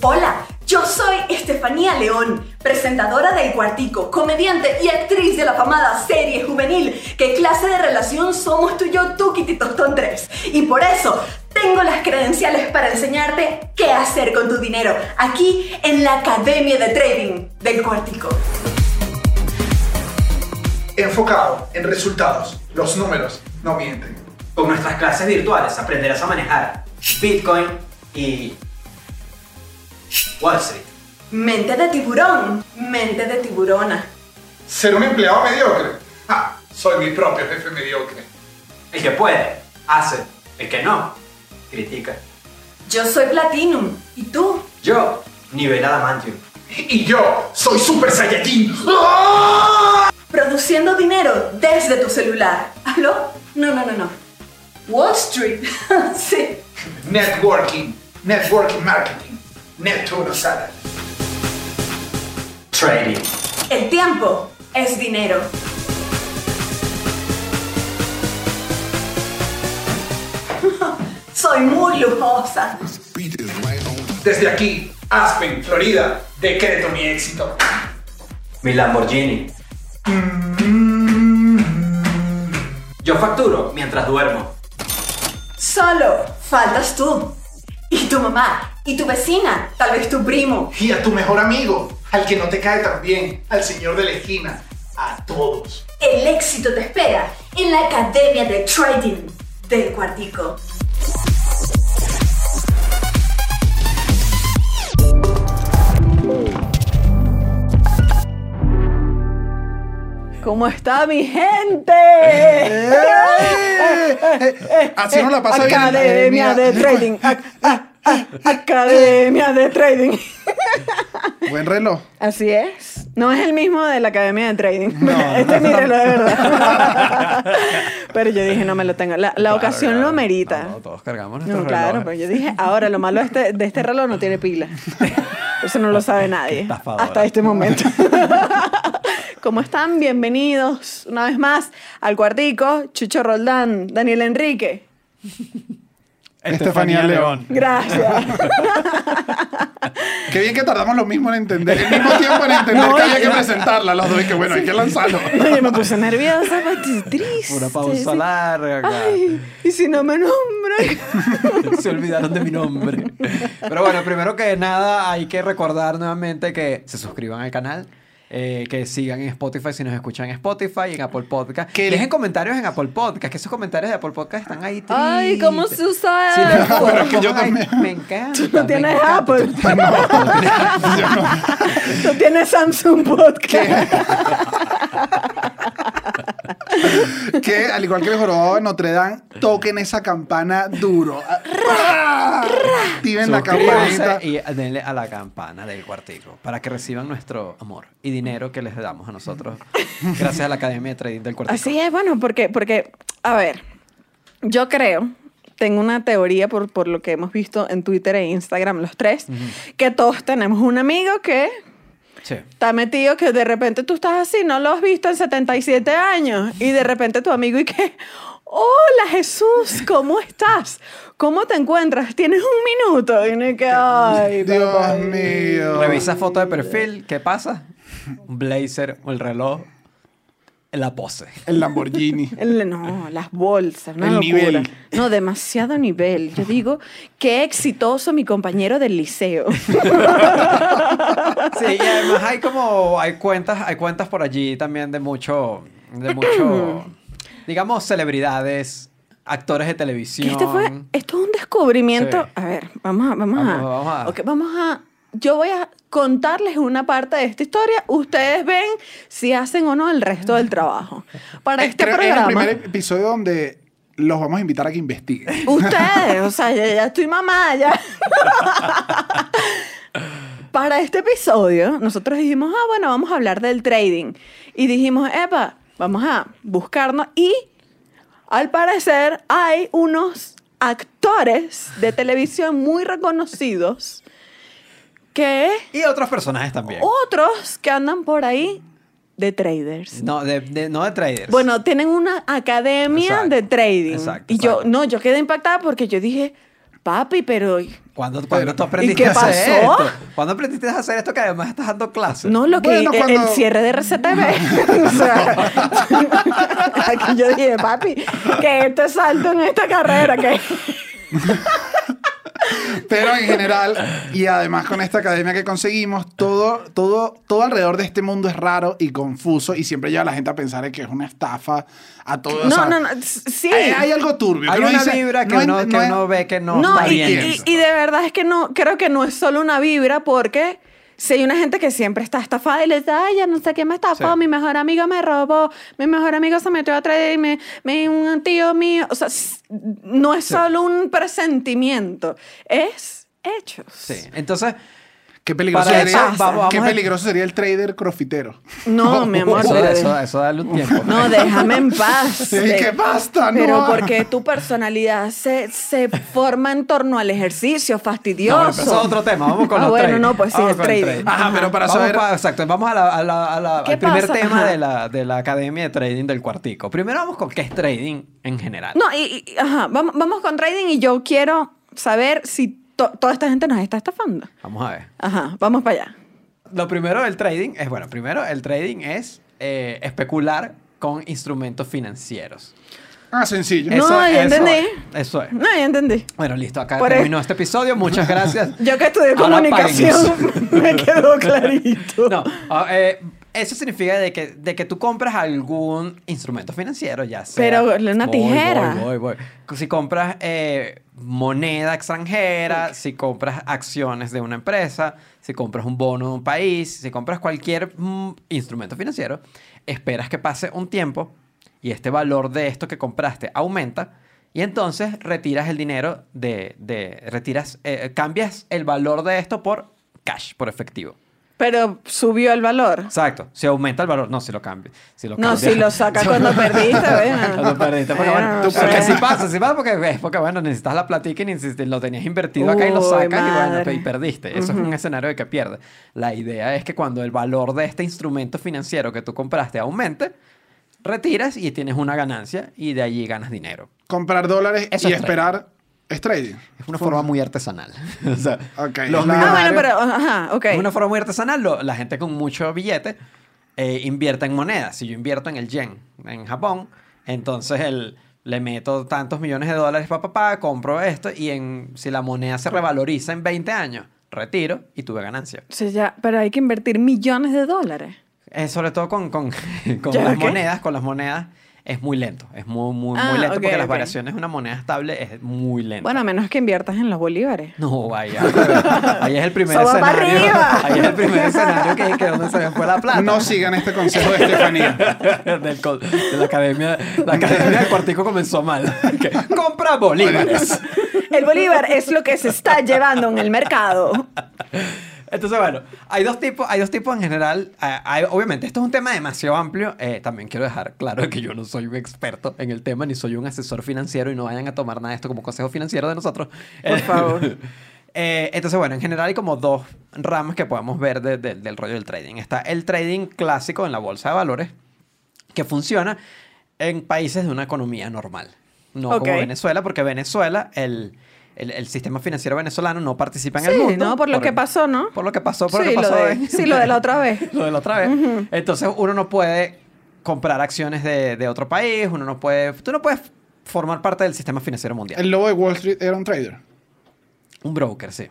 Hola, yo soy Estefanía León, presentadora del Cuartico, comediante y actriz de la famada serie juvenil ¿Qué clase de relación somos tú y yo, tú, Tostón 3? Y por eso tengo las credenciales para enseñarte qué hacer con tu dinero aquí en la Academia de Trading del Cuartico. Enfocado en resultados. Los números no mienten. Con nuestras clases virtuales aprenderás a manejar Bitcoin y Wall Street. Mente de tiburón, mente de tiburona. Ser un empleado mediocre. Ah, soy mi propio jefe mediocre. El que puede, hace. El que no, critica. Yo soy Platinum. ¿Y tú? Yo, nivel Adamantium. Y yo soy Super Saiyajin. ¡Ah! Produciendo dinero desde tu celular. ¿Aló? No, no, no, no. Wall Street. sí. Networking. Networking marketing. Neptuno Salad. Trading. El tiempo es dinero. Soy muy lujosa. Desde aquí, Aspen, Florida, decreto mi éxito. Mi Lamborghini. Yo facturo mientras duermo. Solo faltas tú. Y tu mamá. Y tu vecina. Tal vez tu primo. Y a tu mejor amigo, al que no te cae tan bien, al señor de la esquina, a todos. El éxito te espera en la Academia de Trading del Cuartico. ¿Cómo está mi gente? Así no la pasa bien. Academia de Trading. Ac- a- a- Academia de Trading. Buen reloj. Así es. No es el mismo de la Academia de Trading. No. este es mi reloj de verdad. pero yo dije, no me lo tengo. La, la ocasión lo merita. No, todos cargamos No, nuestros claro, relojes. pero yo dije, ahora lo malo de este, de este reloj no tiene pila. Eso no lo sabe nadie. Hasta este momento. ¿Cómo están? Bienvenidos una vez más al cuartico. Chucho Roldán, Daniel Enrique. Estefanía León. Gracias. Qué bien que tardamos lo mismo en entender, el mismo tiempo en entender No, que había que presentarla, los dos, y que bueno, hay que lanzarlo. Oye, me puse nerviosa, triste. Una pausa sí. larga. acá. Ay, y si no me nombran. Se olvidaron de mi nombre. Pero bueno, primero que nada hay que recordar nuevamente que se suscriban al canal. Eh, que sigan en Spotify si nos escuchan en Spotify y en Apple Podcast. Que- dejen comentarios en Apple Podcast, que esos comentarios de Apple Podcast están ahí Ay, ¿cómo se usa Sí, no, Pero es que yo ay, también. Me encanta. Tú no tienes encanta. Apple. Tú- no. Tú tienes Samsung Podcast. Que al igual que el jorobado de Notre Dame, toquen esa campana duro. Ah, Activen la campanita. y denle a la campana del cuartico para que reciban nuestro amor y dinero que les damos a nosotros gracias a la Academia de Trading del cuartico. Así es, bueno, porque, porque, a ver, yo creo, tengo una teoría por, por lo que hemos visto en Twitter e Instagram los tres, que todos tenemos un amigo que Sí. está metido, que de repente tú estás así, no lo has visto en 77 años, y de repente tu amigo y que, hola Jesús, ¿cómo estás? ¿Cómo te encuentras? ¿Tienes un minuto? Y uno que, ay, Dios papá". mío. Revisa foto de perfil, ¿qué pasa? Un blazer, el reloj, la pose. El Lamborghini. El- no, las bolsas, una El locura. nivel. No, demasiado nivel. Yo digo, qué exitoso mi compañero del liceo. Sí, y además hay como, hay cuentas, hay cuentas por allí también de mucho, de mucho, digamos, celebridades, actores de televisión. Este fue, esto es un descubrimiento. Sí. A ver, vamos a, vamos, a, Vamos, vamos a- ok, vamos a, yo voy a contarles una parte de esta historia. Ustedes ven si hacen o no el resto del trabajo. Para este Creo que es el programa. primer episodio donde los vamos a invitar a que investiguen. Ustedes, o sea, ya, ya estoy mamada ya. Para este episodio, nosotros dijimos, ah, bueno, vamos a hablar del trading. Y dijimos, epa, vamos a buscarnos. Y al parecer hay unos actores de televisión muy reconocidos que Y otros personajes también. otros que andan por ahí de traders. No, de, de- no de traders. Bueno, tienen una academia Exacto, de trading. exacto, y yo, no, yo quedé impactada porque yo dije, Papi, pero ¿Cuándo, cuándo tú ¿Y aprendiste qué a hacer pasó? esto? ¿Cuándo aprendiste a hacer esto que además estás dando clases? no lo que Bueno, el- cuando- el cierre de RCTV. o sea, aquí yo dije, papi, que este salto en esta carrera, que Pero en general, y además con esta academia que conseguimos, todo, todo, todo alrededor de este mundo es raro y confuso y siempre lleva a la gente a pensar que es una estafa a todo. o no, sea, no, no, sí. Hay, hay algo turbio. Hay una dice, vibra que, no uno, que no uno ve que no, No, está y, bien. y- y de verdad es que no, creo que no es solo una vibra porque si hay una gente que siempre está estafada y le dice, ay, ya no sé quién me estafó, Sí. mi mejor amigo me robó, mi mejor amigo se metió a traer me, me- un tío mío, o sea, s- no es solo un presentimiento, es hechos. Sí, entonces... Qué peligroso, Para sería, eso, vamos- qué vamos peligroso sería el trader crofitero. No, mi amor, Eso, pero- eso, eso dale un tiempo. No, déjame en paz. Sí, que basta, no. Pero porque tu personalidad se, se forma en torno al ejercicio No, fastidioso. pero eso es otro tema. Vamos con Ah, los bueno, no, pues sí, Vamos el trading. Ajá, pero para Vamos saber... pa- exacto, vamos a la- a la- a la- ¿Qué al primer pasa? tema de la, de la academia de trading del cuartico. Primero vamos con qué es trading en general. No, y, y- ajá, vamos, vamos con trading y yo quiero saber si to- toda esta gente nos está estafando. Vamos a ver. Ajá, vamos para allá. Lo primero del trading es, bueno, primero el trading es eh, especular con instrumentos financieros. Ah, sencillo. No, ya entendí. es, Eso es. No, ya entendí. Bueno, listo, acá Por terminó este episodio. Muchas gracias. Yo que estudié Ahora comunicación, me quedó clarito. No, ah, eh, eso significa de que, de que tú compras algún instrumento financiero, ya sea... Pero una Voy, tijera. Voy, voy, voy. Si compras eh, moneda extranjera, si compras acciones de una empresa, si compras un bono de un país, si compras cualquier mm, instrumento financiero, esperas que pase un tiempo y este valor de esto que compraste aumenta y entonces retiras el dinero de... de retiras, eh, cambias el valor de esto por cash, por efectivo. Pero subió el valor. Exacto. Si aumenta el valor, no, si lo cambia. Si lo No, cambia. si lo sacas cuando perdiste, bueno. Cuando perdiste. Porque, bueno, Bueno, tú- no porque sé. si pasa, si pasa porque, es porque bueno, necesitas la platica y necesitas- lo tenías invertido acá y lo Uy, sacas y bueno, y perdiste. Eso es un escenario de que pierdes. La idea es que cuando el valor de este instrumento financiero que tú compraste aumente, retiras y tienes una ganancia y de allí ganas dinero. Comprar dólares Eso y es esperar es trading. Es una forma muy artesanal. o sea, Ok, los Ah, bueno, pero, ajá, ok. Es una forma muy artesanal. lo- la gente con mucho billete eh, invierte en monedas. Si yo invierto en el yen en Japón, entonces el, le meto tantos millones de dólares para papá, compro esto y en, si la moneda se revaloriza en 20 años, retiro y tuve ganancia. O sea, ya, pero hay que invertir millones de dólares. Eh, sobre todo con, con, con ¿Ya las qué? monedas, con las monedas es muy lento. Es muy, muy, Ah, muy lento ok, porque las variaciones de una moneda estable es muy lento. Bueno, a menos que inviertas en los bolívares. No, vaya. Ahí es el primer para escenario. arriba. Ahí es el primer escenario que, que donde se me fue la plata. No sigan este consejo de Estefanía. Del de la academia. La academia del cuartico comenzó mal. Que, Compra bolívares. El bolívar es lo que se está llevando en el mercado. Entonces, bueno, hay dos tipos, hay dos tipos en general. Ah, hay- obviamente, esto es un tema demasiado amplio. Eh, también quiero dejar claro que yo no soy un experto en el tema, ni soy un asesor financiero y no vayan a tomar nada de esto como consejo financiero de nosotros. Por Eh, favor. eh, entonces, bueno, en general hay como dos ramas que podemos ver de- de- del rollo del trading. Está el trading clásico en la bolsa de valores, que funciona en países de una economía normal. No Ok. como Venezuela, porque Venezuela, el, el- el sistema financiero venezolano no participa en el Sí, mundo. ¿no? Por lo que pasó, ¿no? Por lo que pasó, por sí, lo que pasó. de, en- sí, lo de la otra vez. lo de la otra vez. Entonces uno no puede comprar acciones de, de otro país, uno no puede... Tú no puedes formar parte del sistema financiero mundial. El lobo de Wall Street era un trader. Un broker, sí.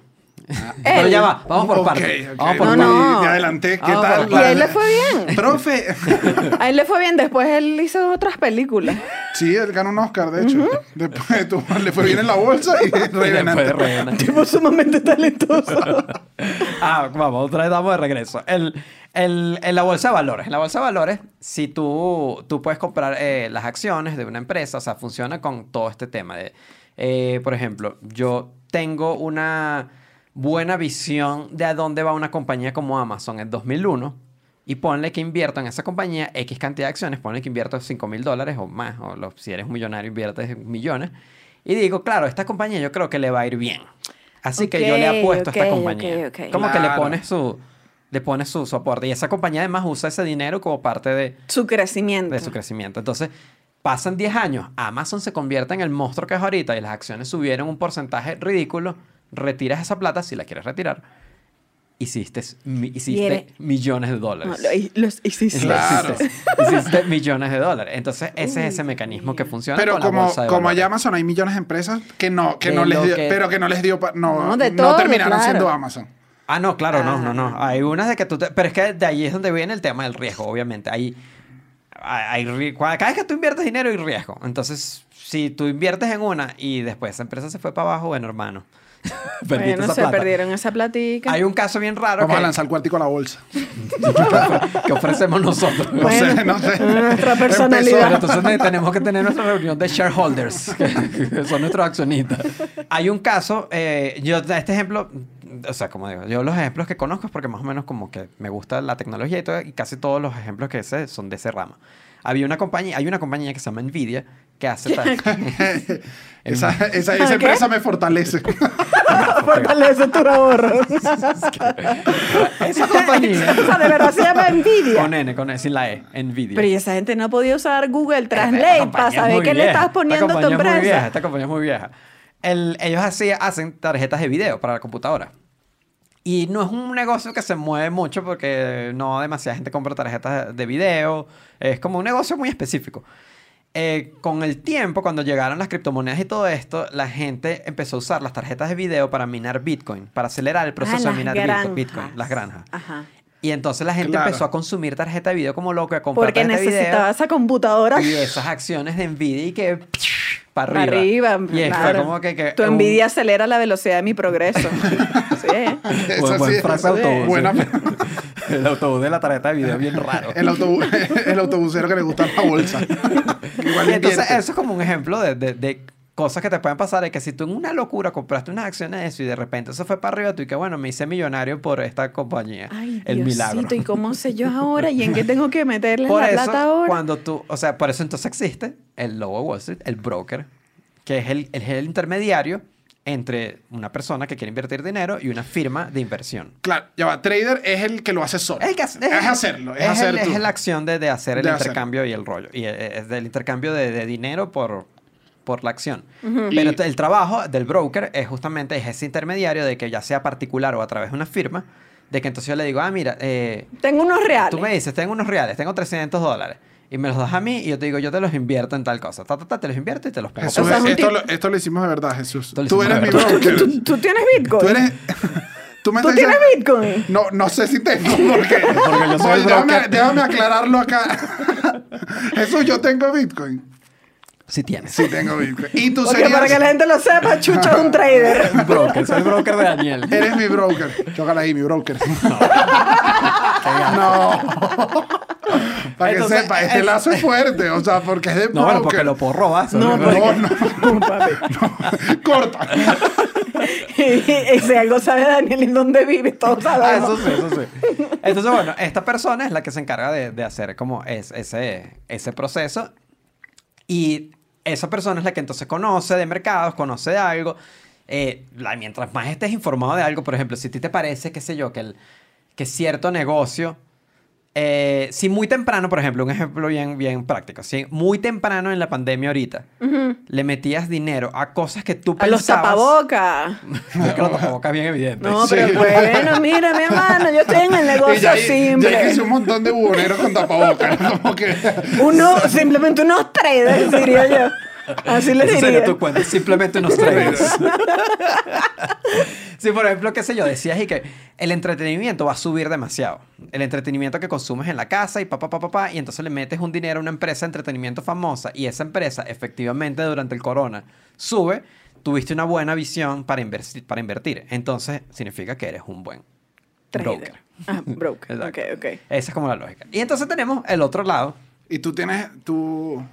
Pero ya va, vamos por Ok, partes. ok. Vamos por No, partes. no. Adelanté. ¿Qué Vamos tal? por Y a él le fue bien. Profe. A él le fue bien. Después él hizo otras películas. Sí, él ganó un Oscar, de hecho. Después de tu- le fue bien en la bolsa y Y. Tipo sumamente talentoso. Ah, vamos, otra vez damos de regreso. El, el- en la bolsa de valores. En la bolsa de valores, si tú, tú puedes comprar eh, las acciones de una empresa, o sea, funciona con todo este tema de, eh, por ejemplo, yo tengo una buena visión de a dónde va una compañía como Amazon en 2001 y ponle que invierto en esa compañía X cantidad de acciones, ponle que invierto 5 mil dólares o más, o lo- si eres un millonario inviertes millones, y digo, claro, esta compañía yo creo que le va a ir bien. Así que yo le apuesto a esta compañía. Como que le pones su le pones su, aporte y esa compañía además usa ese dinero como parte de, Su crecimiento. de su crecimiento. Entonces, pasan 10 años, Amazon se convierte en el monstruo que es ahorita y las acciones subieron un porcentaje ridículo, retiras esa plata si la quieres retirar. Hiciste, mi- hiciste millones de No, dólares. lo- y- los hiciste. Claro. Hiciste, hiciste millones de dólares. Entonces, ese es ese mecanismo que funciona. Pero con la como, bolsa de como hay Amazon, hay millones de empresas que no, que De no les lo dio, que- pero que no les dio, no, No, de no todo, terminaron claro. siendo Amazon. Ah, no, claro, no, no, no. Ah. Hay unas de que tú te... Pero es que de ahí es donde viene el tema del riesgo, obviamente. Hay, hay, Cada vez que tú inviertes dinero hay riesgo. Entonces, si tú inviertes en una y después esa empresa se fue para abajo, bueno, hermano. Perdiste Bueno, esa se plata. perdieron esa platica. Hay un caso bien raro Vamos que, a lanzar el cuartico a la bolsa. que ofrecemos nosotros. No Bueno, sé, no sé. nuestra Pero personalidad. entonces te- tenemos que tener nuestra reunión de shareholders, que, son nuestros accionistas. Hay un caso, eh, yo este ejemplo, o sea, como digo, yo los ejemplos que conozco es porque más o menos como que me gusta la tecnología y todo, y casi todos los ejemplos que sé son de ese ramo. Había una compañía, hay una compañía que se llama Nvidia que hace. Esa, esa, esa ¿Qué? empresa me fortalece. Fortalece tu ahorro. esa compañía o sea, de verdad se llama Nvidia. con N, con N, sin la E, Nvidia. Pero y esa gente no podía usar Google Translate para saber qué le estás poniendo a tu Esta compañía es muy vieja, empresa. esta compañía es muy vieja. El- ellos así hacen tarjetas de video para la computadora. Y no es un negocio que se mueve mucho porque no demasiada gente compra tarjetas de video. Es como un negocio muy específico. Eh, con el tiempo, cuando llegaron las criptomonedas y todo esto, la gente empezó a usar las tarjetas de video para minar Bitcoin, para acelerar el proceso Ah, de minar granjas. Bitcoin, las granjas. Ajá. Y entonces la gente Claro. empezó a consumir tarjeta de video como loco, a comprar Porque tarjeta de video. necesitaba esa computadora. Y esas acciones de Nvidia y que para Para arriba. arriba. Y claro. fue como que, que tu un- envidia acelera la velocidad de mi progreso. sí. Esa Buen- buen sí, frase autobús. Buena. el autobús de la tarjeta de video bien raro. El, autobús, el autobusero que le gusta la bolsa. Igual Y entonces eso es como un ejemplo de, de- de cosas que te pueden pasar. Es que si tú en una locura compraste unas acciones de eso y de repente eso fue para arriba, tú y que bueno, me hice millonario por esta compañía. Ay, el Diosito, milagro. ¿y cómo sé yo ahora? ¿Y en qué tengo que meterle Por la eso, plata ahora? cuando tú, o sea, por eso entonces existe el logo de Wall Street, el broker, que es el, es el intermediario entre una persona que quiere invertir dinero y una firma de inversión. Claro, ya va. Trader es el que lo hace solo. Es, que hace- es hacerlo. Es, es, hacer el- tú. es la acción de, de hacer el De hacer. intercambio y el rollo. Y eh, es del intercambio de, de dinero por, por la acción. Y- Pero t- el trabajo del broker es justamente es ese intermediario de que ya sea particular o a través de una firma, de que entonces yo le digo, ah, mira, eh, Tengo unos reales. Tú me dices, tengo unos reales, tengo 300 dólares. Y me los das a mí y yo te digo, yo te los invierto en tal cosa. Ta, ta, ta, te los invierto y te los pongo. Jesús, O sea, es esto, lo, esto lo hicimos de verdad, Jesús. Tú eres mi broker. ¿Tú, tú tienes Bitcoin? Tú eres. Tú, me ¿Tú estás tienes diciendo- Bitcoin? No, no sé si tengo, porque. Porque yo soy déjame, déjame aclararlo acá. Jesús, yo tengo Bitcoin. Si tienes. Sí, tengo Bitcoin. Y tú Porque serías. para que la gente lo sepa, Chucho es un trader. Broker, soy el broker de Daniel. Eres mi broker. Chócala ahí, mi broker. No. Para que Entonces, sepa, este es- lazo es fuerte. O sea, porque es de No, bueno, porque lo puedo robar. No, porque-. No, no, papi. corta. y si algo sabe Daniel en dónde vive, todos Ah, sabemos. eso sí, eso sí. Entonces, bueno, esta persona es la que se encarga de, de hacer como es, ese, ese proceso. Y esa persona es la que entonces conoce de mercados, conoce de algo. Eh, mientras más estés informado de algo, por ejemplo, si a ti te parece, qué sé yo, que, que cierto negocio, eh, si muy temprano, por ejemplo, un ejemplo bien, bien práctico, si muy temprano en la pandemia ahorita, le metías dinero a cosas que tú A los pensabas... tapabocas. Es que los tapabocas bien evidente. No, Sí. pero bueno, mira, mi hermano, yo estoy en el Y negocio ya, hay- ya simple. hice un montón de buhoneros con tapabocas. ¿no? Como que. Uno, simplemente unos traders, diría yo. Así le diría. sería tu cuenta, simplemente unos traders. sí, por ejemplo, qué sé yo, decías y que el entretenimiento va a subir demasiado. El entretenimiento que consumes en la casa y papá, papá, papá, y entonces le metes un dinero a una empresa de entretenimiento famosa y esa empresa efectivamente durante el corona sube, tuviste una buena visión para, inversi- para invertir. Entonces significa que eres un buen Trader. broker. Ah, broker. Exacto. Ok, ok. Esa es como la lógica. Y entonces tenemos el otro lado. Y tú tienes. Tú.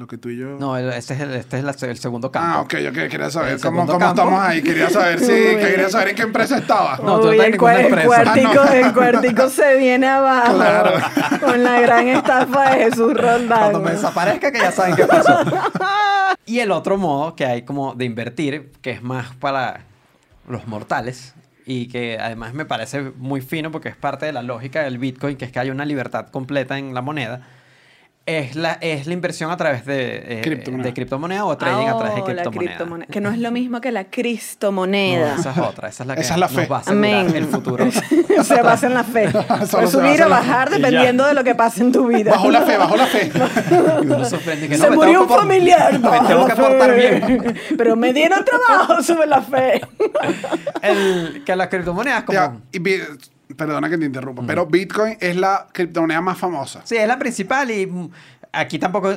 Lo que tú y yo. No, este es el, este es la- el segundo campo. Ah, ok, yo que- quería saber cómo, cómo estamos ahí. Quería saber si. Quería saber en qué empresa estaba. No, tú estás en el, ninguna cua- el empresa. cuartico, Ah, no. el cuartico se viene abajo Claro. con la gran estafa de Jesús Roldán. Cuando me desaparezca, que ya saben qué pasó. y el otro modo que hay como de invertir, que es más para los mortales y que además me parece muy fino porque es parte de la lógica del Bitcoin, que es que hay una libertad completa en la moneda, es la, es la inversión a través de, eh, Criptomoneda. de criptomoneda o trading a través de Oh, la criptomoneda. criptomoneda. Que no es lo mismo que la cristomoneda. No, esa es otra, esa es la que Esa es la nos fe. va a asegurar Amén. el futuro. se basa en la fe. Puede subir o bajar dependiendo de lo que pase en tu vida. Bajo la fe, bajo la fe. Y uno sorprende que no, Se me murió un por- familiar. Me tengo que portar bien. Pero me dieron trabajo, sube la fe. El, que las criptomonedas como... Ya, y bi- perdona que te interrumpa, pero Bitcoin es la criptomoneda más famosa. Sí, es la principal y mm, aquí tampoco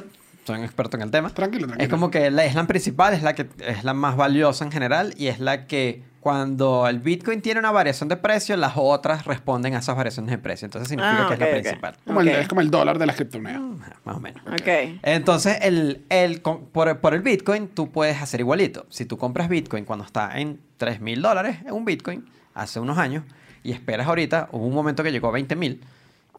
soy un experto en el tema. Tranquilo, tranquilo. Es como que la, es la principal, es la que es la más valiosa en general y es la que cuando el Bitcoin tiene una variación de precio, las otras responden a esas variaciones de precio. Entonces significa Ah, que es la principal. Como el- es como el dólar de las criptomonedas. Ajá, Más o menos. Ok. Entonces, el, el, con- por, por el Bitcoin, tú puedes hacer igualito. Si tú compras Bitcoin cuando está en 3 mil dólares, en un Bitcoin, hace unos años, y esperas ahorita, hubo un momento que llegó a 20 mil,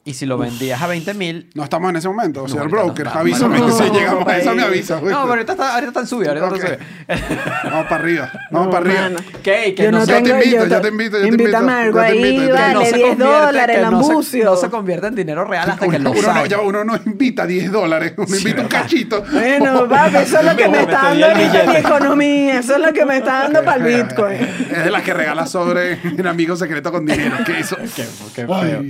y si lo vendías a 20 mil... No estamos en ese momento, No, señor ahorita no broker. estamos. avísame No, si llegamos a eso, me avisa. güey. No, pero ahorita está, ahorita está en subida, ahorita Ok. está en subida. Vamos para arriba, vamos para arriba. ¿Qué? Que Yo no no Yo te tengo- invito, yo yo te- invito, yo te Invítame invito. algo yo te ahí, vale. invito. no se 10 convierte- dólares el no se- ambucio. No se convierte en dinero real hasta que Uno, lo uno no, usas. ya uno no invita 10 dólares, uno invita un cachito. Bueno, papi, eso es lo que me está dando el ahorita mi economía. Eso es lo que me está dando para el Bitcoin. Es de las que regala sobre en amigo secreto con dinero. ¿Qué hizo? Qué, feo.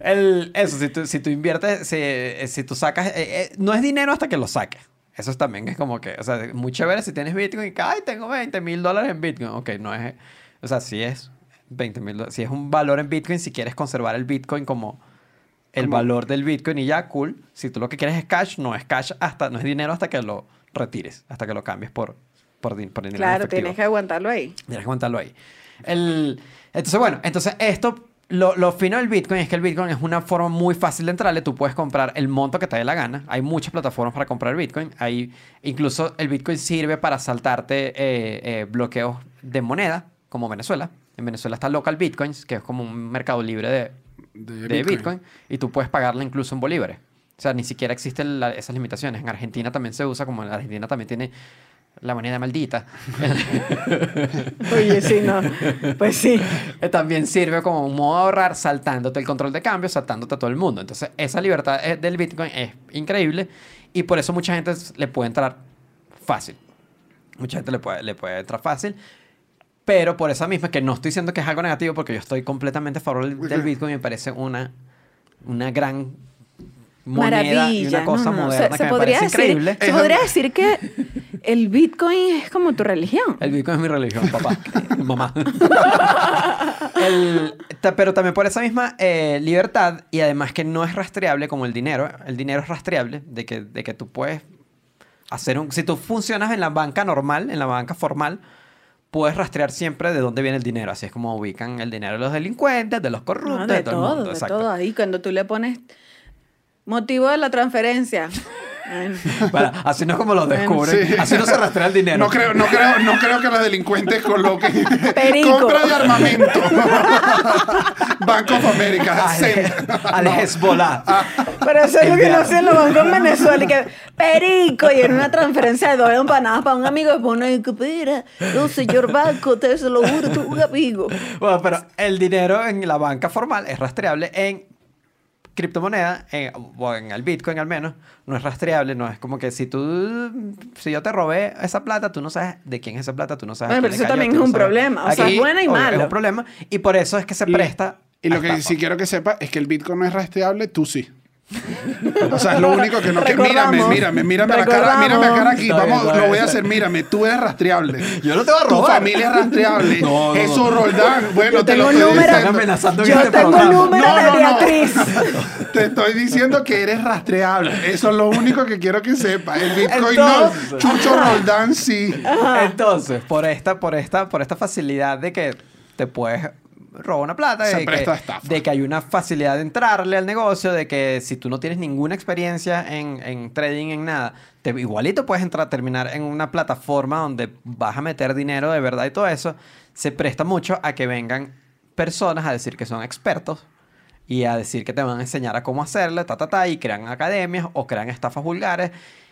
El, eso, si tú, si tú inviertes, si, eh, si tú sacas, eh, eh, no es dinero hasta que lo saques. Eso también es como que, o sea, muy chévere si tienes Bitcoin y que, ay, tengo 20 mil dólares en Bitcoin. Ok, no es, o sea, si es 20 mil si es un valor en Bitcoin, si quieres conservar el Bitcoin como el valor del Bitcoin y ya, cool. Si tú lo que quieres es cash, no es cash hasta, no es dinero hasta que lo retires, hasta que lo cambies por, por, por dinero Claro, efectivo. tienes que aguantarlo ahí. Tienes que aguantarlo ahí. El, entonces, bueno, entonces esto, lo, lo fino del Bitcoin es que el Bitcoin es una forma muy fácil de entrarle. Tú puedes comprar el monto que te dé la gana. Hay muchas plataformas para comprar Bitcoin. Hay, incluso el Bitcoin sirve para saltarte eh, eh, bloqueos de moneda, como Venezuela. En Venezuela está Local Bitcoins, que es como un mercado libre de, De de Bitcoin. Bitcoin. y tú puedes pagarla incluso en bolívares. O sea, ni siquiera existen la- esas limitaciones. En Argentina también se usa, como en Argentina también tiene la moneda maldita. Oye, sí, no. Pues sí. Eh, También sirve como un modo de ahorrar saltándote el control de cambio, saltándote a todo el mundo. Entonces, esa libertad eh, del Bitcoin es increíble y por eso mucha gente le puede entrar fácil. Mucha gente le puede, le puede entrar fácil. Pero por esa misma, que no estoy diciendo que es algo negativo, porque yo estoy completamente a favor del, Bitcoin, me parece una, una gran moneda y Maravilla. una cosa no, no. moderna Se, que se me podría parece decir, increíble. se podría decir que el Bitcoin es como tu religión. El Bitcoin es mi religión, papá. Mamá. El- ta- pero también por esa misma eh, libertad y además que no es rastreable como el dinero. El dinero es rastreable de que, de que tú puedes hacer un... Si tú funcionas en la banca normal, en la banca formal, puedes rastrear siempre de dónde viene el dinero. Así es como ubican el dinero de los delincuentes, de los corruptos, No, de, de todo, todo, el mundo. de Exacto. todo. Ahí cuando tú le pones motivo de la transferencia. Bueno, Bueno, así no es como lo Bueno, descubren. sí. Así no se rastrea el dinero. No creo, no, creo, no creo que los delincuentes coloquen Perico. compra de armamento. Banco of America. Al, Hezbollah. Pero eso es lo que no hacen los bancos en Venezuela. Y que, perico, y en una transferencia de dos empanadas para un amigo, y pone, y que, mira, no, señor banco, te se lo juro, tú un amigo. Bueno, pero el dinero en la banca formal es rastreable en criptomoneda, en, o en el Bitcoin al menos, no es rastreable, no es como que si tú, si yo te robé esa plata, tú no sabes de quién es esa plata, tú no sabes. Bueno, pero eso cayó, también es no un sabes. problema, o sea, Aquí, es bueno y. Es un problema y por eso es que se presta. Y lo que sí quiero que sepa es que el Bitcoin no es rastreable, tú sí. O sea, es lo único que no que Recordamos. mírame, mírame, mírame la cara, mírame la cara aquí, vamos, lo voy a hacer, mírame, tú eres rastreable. Yo no te voy a Tu robar. familia es rastreable. No, no. Roldán, bueno, Yo te lo estoy número. Diciendo. amenazando en Yo este tengo el número No, de no, no. Beatriz. Te estoy diciendo que eres rastreable. Eso es lo único que quiero que sepas. El Bitcoin Entonces. no. Chucho Roldán sí. Entonces, por esta, por esta, por esta facilidad de que te puedes robar una plata, Se de, presta a que, estafa. de que hay una facilidad de entrarle al negocio, de que si tú no tienes ninguna experiencia en, en trading, en nada, te, igualito puedes entrar, terminar en una plataforma donde vas a meter dinero de verdad y todo eso, se presta mucho a que vengan personas a decir que son expertos y a decir que te van a enseñar a cómo hacerlo, ta, ta, ta, y crean academias o crean estafas vulgares.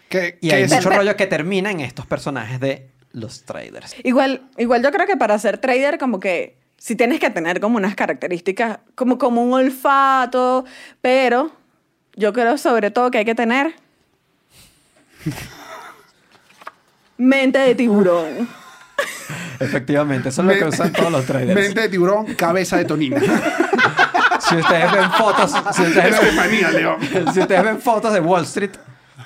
Que, Y que hay es- mucho rollo que termina en estos personajes de los traders. Igual, igual yo creo que para ser trader como que sí tienes que tener como unas características, como, como un olfato, pero yo creo sobre todo que hay que tener mente de tiburón. Efectivamente, eso es lo que usan todos los traders. Mente de tiburón, cabeza de tonina. Si ustedes ven fotos, si ustedes ven, Estefanía León. si ustedes ven fotos de Wall Street,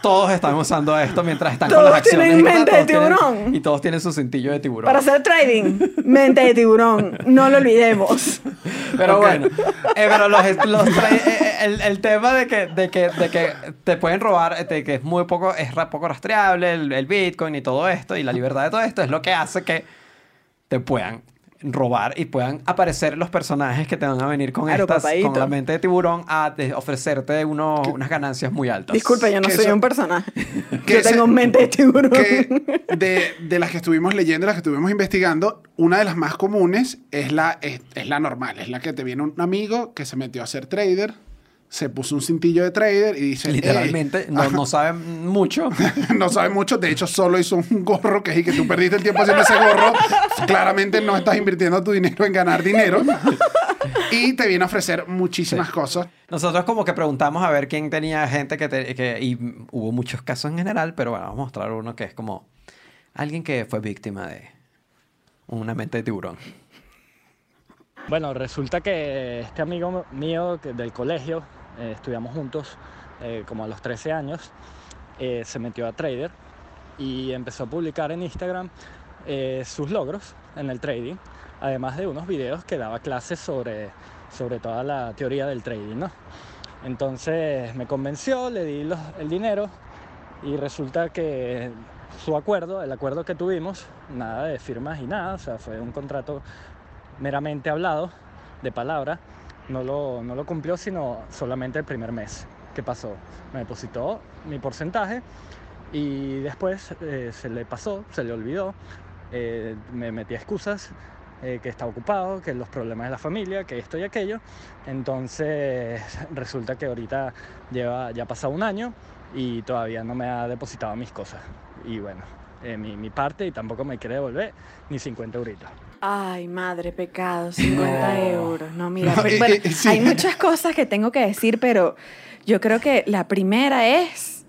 todos están usando esto mientras están Todos con las acciones. tienen mente de tienen- tiburón. y todos tienen su cintillo de tiburón. Para hacer trading, mente de tiburón. No lo olvidemos. Pero bueno, eh, pero los, los eh, eh, el, el tema de que, de, que, de que te pueden robar, de que es muy poco, es poco rastreable el, el Bitcoin y todo esto, y la libertad de todo esto, es lo que hace que te puedan robar y puedan aparecer los personajes que te van a venir con Claro, estas, papadito. con la mente de tiburón a de- ofrecerte uno- unas ganancias muy altas. Disculpe, yo no soy eso- un personaje. que Yo ese- tengo mente de tiburón. que de, de las que estuvimos leyendo, las que estuvimos investigando, una de las más comunes es la, es, es la normal, es la que te viene un amigo que se metió a ser trader, se puso un cintillo de trader y dice... Literalmente, "Ey, no, no saben mucho. no sabe mucho, de hecho solo hizo un gorro que es y que tú perdiste el tiempo haciendo ese gorro, claramente no estás invirtiendo tu dinero en ganar dinero y te viene a ofrecer muchísimas cosas. Nosotros como que preguntamos a ver quién tenía gente que, te- que- y hubo muchos casos en general, pero bueno, vamos a mostrar uno que es como alguien que fue víctima de una mente de tiburón. Bueno, resulta que este amigo mío del colegio, eh, estudiamos juntos eh, como a los 13 años, eh, se metió a trader y empezó a publicar en Instagram eh, sus logros en el trading, además de unos videos que daba clases sobre, sobre toda la teoría del trading, ¿no? Entonces me convenció, le di los- el dinero y resulta que su acuerdo, el acuerdo que tuvimos, nada de firmas y nada, o sea, fue un contrato meramente hablado, de palabra, no lo, no lo cumplió sino solamente el primer mes. ¿Qué pasó? Me depositó mi porcentaje y después eh, se le pasó, se le olvidó, eh, me metí a excusas, eh, que estaba ocupado, que los problemas de la familia, que esto y aquello. Entonces resulta que ahorita lleva, ya ha pasado un año y todavía no me ha depositado mis cosas. Y bueno, eh, mi, mi parte y tampoco me quiere devolver ni 50 euritos. Ay, madre, pecado, 50 euros. No, mira, No, pero- y- bueno, y- sí. hay muchas cosas que tengo que decir, pero yo creo que la primera es...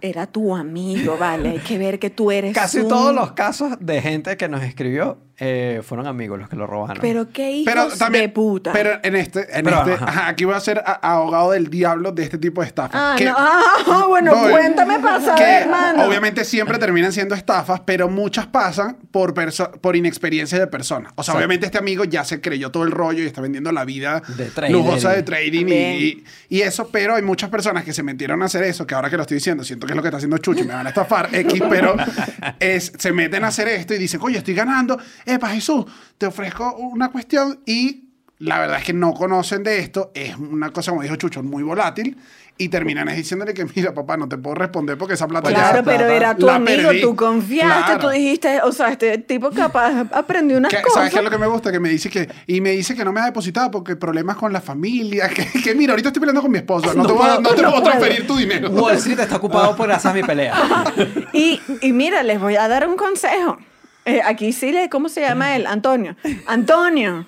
Era tu amigo, vale. Hay que ver que tú eres Casi un- todos los casos de gente que nos escribió eh, fueron amigos los que lo robaron. Pero qué hijos Pero también, de puta. pero en este, en Pero, este ajá. ajá, aquí voy a ser a- abogado del diablo de este tipo de estafas. Ah, que- no. Ah, bueno, No, cuéntame para que saber, hermano. Obviamente siempre terminan siendo estafas, pero muchas pasan por, perso- por inexperiencia de personas. O sea, Exacto. obviamente este amigo ya se creyó todo el rollo y está vendiendo la vida De lujosa de trading y, y- y eso, pero hay muchas personas que se metieron a hacer eso, que ahora que lo estoy diciendo, siento que es lo que está haciendo Chucho, me van a estafar, X, pero es, se meten a hacer esto y dicen, oye, estoy ganando, epa Jesús, te ofrezco una cuestión y la verdad es que no conocen de esto, es una cosa, como dijo Chucho, muy volátil y terminan diciéndole que, mira, papá, no te puedo responder porque esa plata ya Claro, pero era tu amigo, perdí. tú confiaste, Claro. tú dijiste, o sea, este tipo capaz aprendió unas Que- cosas. ¿Sabes qué es lo que me gusta? Que me dice que, y me dice que no me ha depositado porque problemas con la familia, que, que mira, ahorita estoy peleando con mi esposo, no, te, voy a- no te no puedo puedo. transferir tu dinero. Wall Street está ocupado por a mi pelea. Y, y mira, les voy a dar un consejo. Eh, aquí sí, le, ¿cómo se llama él? Antonio. Antonio.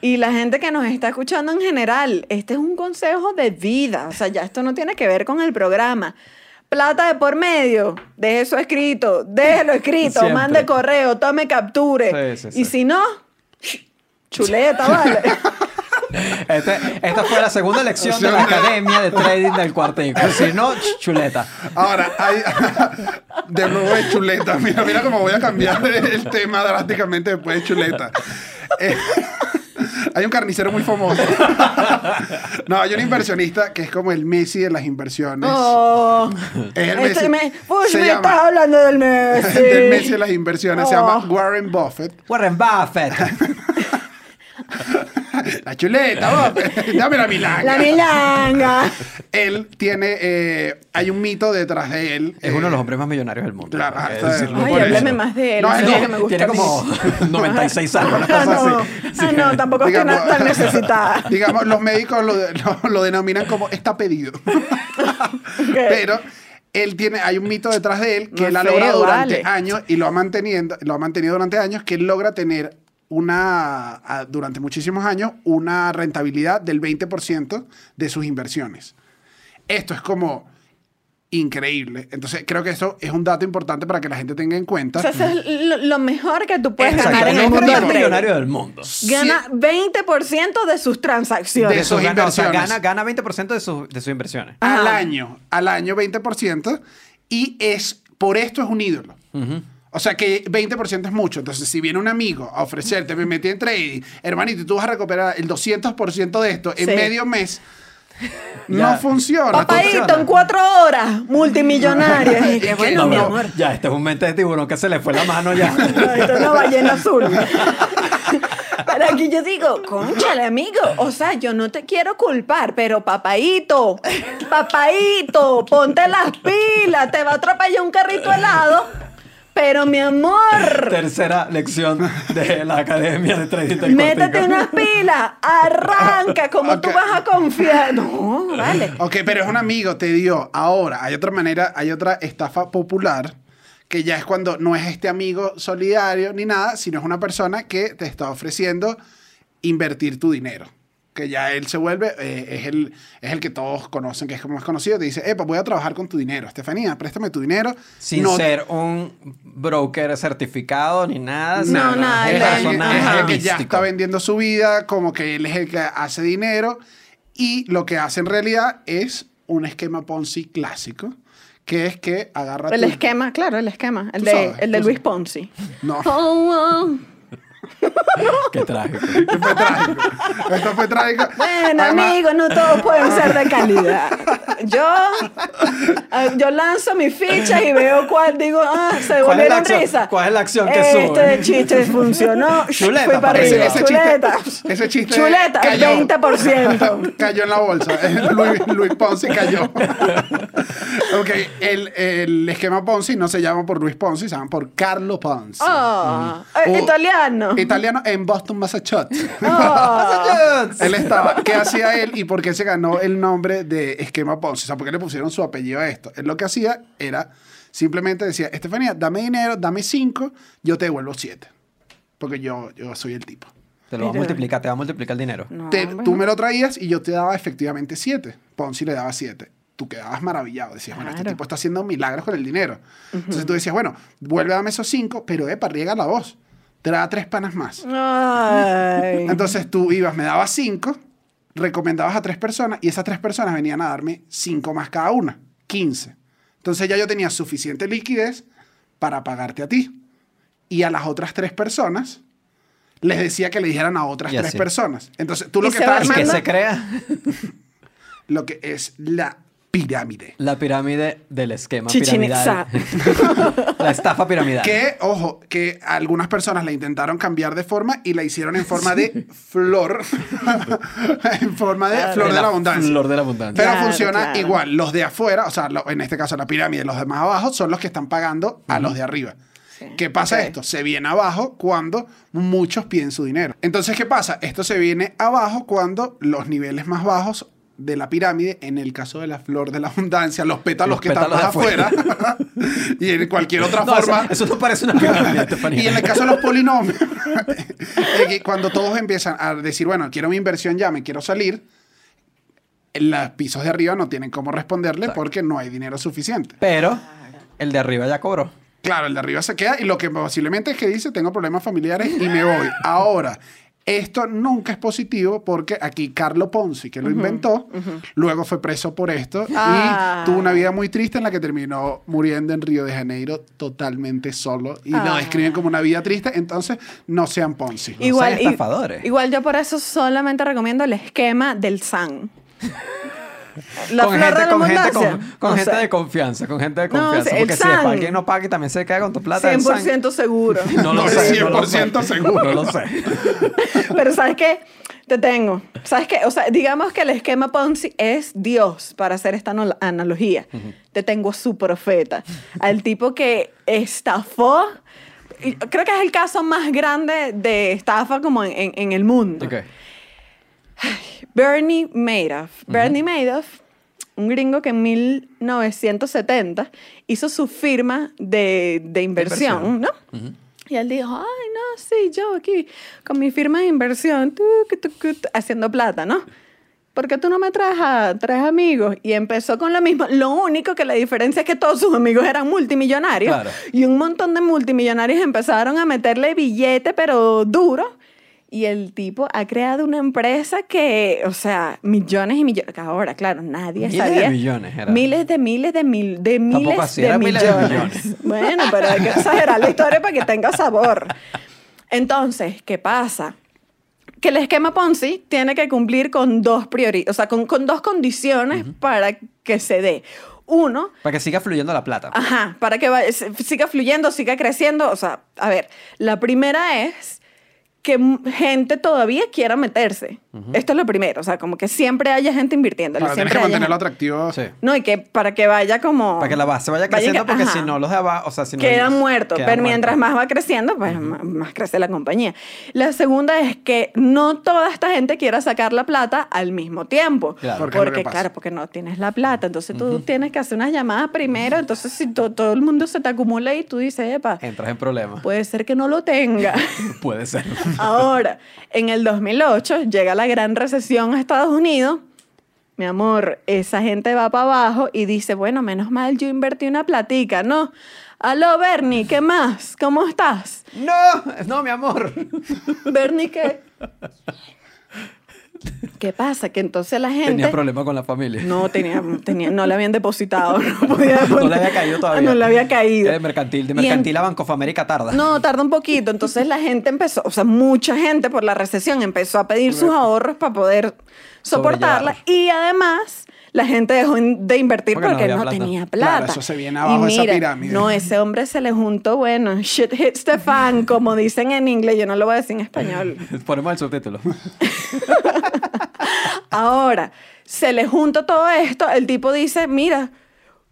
Y la gente que nos está escuchando en general, este es un consejo de vida. O sea, ya esto no tiene que ver con el programa. Plata de por medio, deje eso escrito, déjelo escrito, Siempre. mande correo, tome capture. Sí, sí, Y si no, chuleta, vale. Este- esta fue la segunda lección de la Academia de Trading del Cuartico. Si no, ch- chuleta. Ahora, hay, de nuevo de chuleta. Mira, mira cómo voy a cambiar el tema drásticamente después de chuleta. Eh, hay un carnicero muy famoso. No, hay un inversionista que es como el Messi de las inversiones. Oh, Es el este Messi. me, Uy, Se me llama- estás hablando del Messi. del Messi de las inversiones. Se llama Oh. Warren Buffett. Warren Buffett. La chuleta, Buffett. Dame la milanga. La milanga. Él tiene... eh, hay un mito detrás de él. Es eh, uno de los hombres más millonarios del mundo. Claro, Ay, háblame más de él. No, es no, que me gusta Tiene como 96 años. una Ah, no, así. ah, no, tampoco tan necesitada. Digamos, los médicos lo, lo- lo denominan como está pedido. Pero él tiene, hay un mito detrás de él que No él ha logrado durante vale. años y lo ha manteniendo, lo ha mantenido durante años, que él logra tener una, a- durante muchísimos años una rentabilidad del 20% de sus inversiones. Esto es como increíble. Entonces, creo que eso es un dato importante para que la gente tenga en cuenta. O sea, eso es lo, lo mejor que tú puedes Exacto, ganar en el el mundo trading. millonario del mundo. Gana 20% de sus transacciones. De sus o sea, inversiones. gana, gana 20% de, su- de sus inversiones. al Ajá. año, al año 20%, y es, por esto es un ídolo. O sea que 20% es mucho. Entonces, si viene un amigo a ofrecerte, me metí en trading, hermanito, y tú vas a recuperar el 200% de esto en Sí. medio mes, Ya. no funciona. Papadito, en cuatro horas, multimillonario. Y que bueno, No, mi amor. Ya, este es un mente de tiburón que se le fue la mano ya. No, esto es una ballena azul. Pero aquí yo digo, conchale, amigo. O sea, yo no te quiero culpar, pero papaito, papaito, ponte las pilas. Te va a atropellar un carrito helado. Pero mi amor, Tercera lección de la Academia de Trading métete unas pilas. Arranca, como tú vas a confiar. No, vale. Ok, pero es un amigo, te dio. Ahora, hay otra manera, hay otra estafa popular que ya es cuando no es este amigo solidario ni nada, sino es una persona que te está ofreciendo invertir tu dinero. Que ya él se vuelve, eh, es, el, es el que todos conocen, que es como más conocido. Te dice, Epa, voy a trabajar con tu dinero. Estefanía, préstame tu dinero. Sin No- ser un broker certificado ni nada. No, nada, un es él- alguien, personaje es el que ya está vendiendo su vida, como que él es el que hace dinero. Y lo que hace en realidad es un esquema Ponzi clásico, que es que agarra El tu- esquema, claro, el esquema. El de, sabes, el de Luis. Ponzi. No, Oh, oh. Qué trágico. esto fue trágico. Esto fue trágico. Bueno, Además, amigos, no todos pueden ser de calidad. Yo, ah, yo lanzo mis fichas y veo cuál digo, ah, se ¿Cuál es la volvieron acción- risa. cuál es la acción que este sube? chiste funcionó. Chuleta Fui para para arriba. arriba. Ese Chuleta. chiste, ese chiste Chuleta, el cayó. 20%. cayó en la bolsa. Luis, Luis Ponzi cayó. ok, el, el esquema Ponzi no se llama por Luis Ponzi, se llama por Carlo Ponzi. Ah, eh, O- italiano. Italiano en Boston, Massachusetts. Ah. él estaba, ¿qué hacía él y por qué se ganó el nombre de esquema Ponzi? O sea, ¿por qué le pusieron su apellido a esto? Él lo que hacía era simplemente decía, Estefanía, dame dinero, dame cinco, yo te devuelvo siete. Porque yo, yo soy el tipo. Te lo va a multiplicar, te va a multiplicar el dinero. No, Te- bueno. Tú me lo traías y yo te daba efectivamente siete. Ponzi le daba siete. Tú quedabas maravillado. Decías, bueno, este tipo está haciendo milagros con el dinero. Entonces tú decías, bueno, vuelve a darme esos cinco, pero epa, riega la voz. Te da tres panas más. Ay. Entonces tú ibas, me dabas cinco, recomendabas a tres personas y esas tres personas venían a darme cinco más cada una, 15. Entonces ya yo tenía suficiente liquidez para pagarte a ti. Y a las otras tres personas les decía que le dijeran a otras Y tres así. personas. Entonces tú lo que estás Y que Armando. se crea lo que es la pirámide. la pirámide del esquema piramidal. la estafa piramidal. Que, ojo, que algunas personas la intentaron cambiar de forma y la hicieron en forma de flor. en forma de Claro. flor de la abundancia. Flor de la abundancia. Pero Claro, funciona claro. igual. Los de afuera, o sea, lo- en este caso la pirámide, los de más abajo son los que están pagando a los de arriba. ¿Qué pasa esto? Se viene abajo cuando muchos piden su dinero. Entonces, ¿qué pasa? Esto se viene abajo cuando los niveles más bajos de la pirámide, en el caso de la flor de la abundancia, los pétalos Los que están pétalos afuera. afuera, y en cualquier otra No, forma. eso, eso no parece una pirámide. Y en el caso de los polinomios, cuando todos empiezan a decir, bueno, quiero mi inversión ya, me quiero salir, los pisos de arriba no tienen cómo responderle Exacto. porque no hay dinero suficiente. Pero el de arriba ya cobró. Claro, el de arriba se queda y lo que posiblemente es que dice, tengo problemas familiares y me voy. Ahora, esto nunca es positivo porque aquí Carlo Ponzi, que lo inventó, luego fue preso por esto Ah. y tuvo una vida muy triste en la que terminó muriendo en Río de Janeiro totalmente solo y lo Ah. describen como una vida triste, entonces no sean Ponzi. No igual, sean i- estafadores. igual yo por eso solamente recomiendo el esquema del SAN. La con flor gente, de la con, gente, con, con gente de confianza, con gente de No, confianza. el porque si después alguien no paga y también se queda con tu plata. el San. 100% seguro. No lo No, sé. no lo 100% sé. seguro. No lo sé. Pero ¿sabes qué? Te tengo. ¿Sabes qué? O sea, digamos que el esquema Ponzi es Dios, para hacer esta anal- analogía. Te tengo a su profeta. Al tipo que estafó. Creo que es el caso más grande de estafa como en, en- en el mundo. Ok. Bernie Madoff. Bernie Madoff, un gringo que en 1970 hizo su firma de, de inversión. ¿no? Y él dijo, ay, no, sí, yo aquí con mi firma de inversión, tu, tu, tu, tu, haciendo plata, ¿no? ¿Por qué tú no me traes a tres amigos? Y empezó con lo mismo. Lo único que la diferencia es que todos sus amigos eran multimillonarios. Claro. Y un montón de multimillonarios empezaron a meterle billete, pero duro. Y el tipo ha creado una empresa que, o sea, millones y millones. Ahora, claro, nadie Miles de sabía. millones era. Miles de miles de mil de miles así, de miles de millones. millones. Bueno, pero hay que exagerar la historia para que tenga sabor. Entonces, ¿qué pasa? Que el esquema Ponzi tiene que cumplir con dos priori o sea, con, con dos condiciones para que se dé. Uno, Para que siga fluyendo la plata. Ajá, para que vaya- siga fluyendo, siga creciendo. O sea, a ver, la primera es que gente todavía quiera meterse. Esto es lo primero, o sea, como que siempre haya gente invirtiendo. Claro, tienes siempre que mantenerlo gente- atractivo. Sí. No, y que para que vaya como... Para que la base vaya Vaya creciendo, que- porque ajá. si no, los de abajo, o sea, si no. Quedan muertos, quedan pero mientras más va creciendo, pues más, más crece la compañía. La segunda es que no toda esta gente quiera sacar la plata al mismo tiempo. Claro. ¿Por qué es lo que Porque, pasa? claro, porque no tienes la plata. Entonces tú tienes que hacer unas llamadas primero. Entonces, si to- todo el mundo se te acumula y tú dices, epa, Entras en problemas. puede ser que no lo tenga. Puede ser. Ahora, en el 2008 llega la gran recesión a Estados Unidos. Mi amor, esa gente va para abajo y dice, bueno, menos mal yo invertí una platica, ¿no? Aló, Bernie, ¿qué más? ¿Cómo estás? no, no, mi amor. Bernie, ¿qué? ¿Qué pasa? Que entonces la gente... Tenía problemas con la familia. No, tenía, tenía, no le habían depositado. No, podía No le había caído todavía. No le había caído. De mercantil, de en- mercantil a Banco of America tarda. No, tarda un poquito. Entonces la gente empezó, o sea, mucha gente por la recesión empezó a pedir sus ahorros para poder soportarla. Y además, la gente dejó de invertir Porque no porque, no, plata. tenía Claro, plata. eso se viene abajo Y de esa mira, pirámide. No, ese hombre se le juntó, bueno, shit hits the fan, como dicen en inglés. Yo no lo voy a decir en español. Ponemos el subtítulo. Ahora, se le junta todo esto, el tipo dice, mira,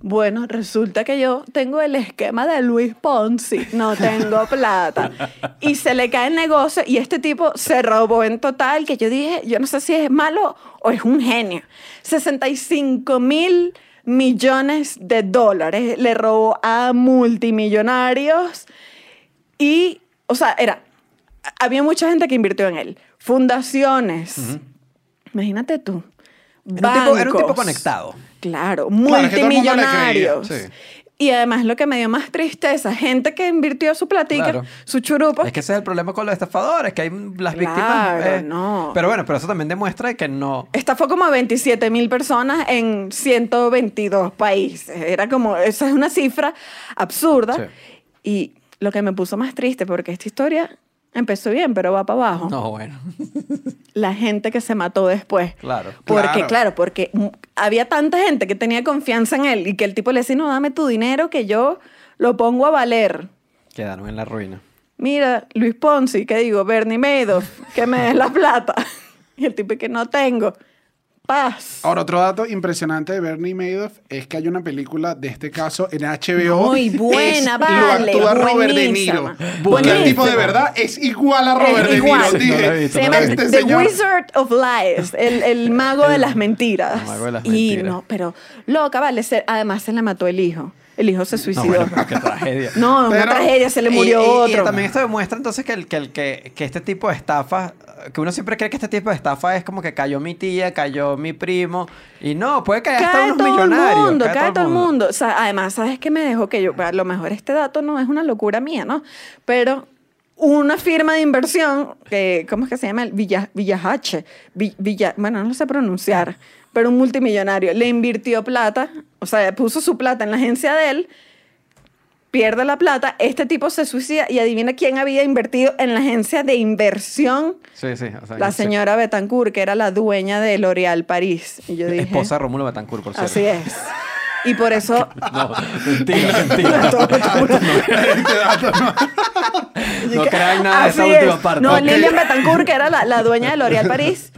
bueno, resulta que yo tengo el esquema de Luis Ponzi, no tengo plata. Y se le cae el negocio y este tipo se robó en total, que yo dije, yo no sé si es malo o es un genio. 65 mil millones de dólares le robó a multimillonarios y, o sea, era, había mucha gente que invirtió en él. Fundaciones. Imagínate tú. Era un, tipo, era un tipo conectado. Claro, sí. Y además lo que me dio más tristeza, gente que invirtió su platica, Claro. su churupo. Es que ese es el problema con los estafadores, que hay las víctimas. Eh, no. Pero bueno, pero eso también demuestra que no. Estafó como a 27 mil personas en 122 países. Era como, esa es una cifra absurda. Sí. Y lo que me puso más triste, porque esta historia empezó bien, pero va para abajo. No, bueno. La gente que se mató después. Claro. Porque, Claro. claro, porque había tanta gente que tenía confianza en él y que el tipo le decía, no, dame tu dinero que yo lo pongo a valer. Quedaron en la ruina. Mira, Luis Ponzi, que digo, Bernie Madoff, que me des la plata. Y el tipo que no tengo. Paz. Ahora, otro dato impresionante de Bernie Madoff es que hay una película de este caso en HBO. Muy buena, Es- vale, Lo actúa Robert De Niro. Porque el tipo de verdad es igual a Robert Es De. Niro. La Dije, Se llama la este The señor- Wizard of Lies, el, el mago de las mentiras. El mago de las y no, pero loca, vale, se- además se le mató el hijo. El hijo se No, suicidó. bueno, pero qué tragedia. No, una tragedia, se le Y- murió y, y otro. también esto demuestra entonces que, el, que, el, que, que este tipo de estafa, que uno siempre cree que este tipo de estafa es como que cayó mi tía, cayó mi primo, y no, puede caer hasta cae unos todo millonarios. el mundo, cae, todo el mundo. O sea, además, ¿sabes qué me dejó? Que yo, a lo mejor este dato no es una locura mía, ¿no? Pero una firma de inversión, que, ¿cómo es que se llama? Villa, Villahache. Vi- Villa, bueno, no lo sé pronunciar, pero un multimillonario le invirtió plata, o sea, puso su plata en la agencia de él, pierde la plata, este tipo se suicida y adivina quién había invertido en la agencia de inversión. Sí, sí. o sea, La sí. señora Betancourt, que era la dueña de L'Oréal París. Y yo dije, Esposa de Rómulo Betancourt, por cierto. Así es. Y por eso. No, mentira, mentira. No. Crean nada de esa última parte. No. Lilian Betancourt, que era la, la dueña de L'Oréal París.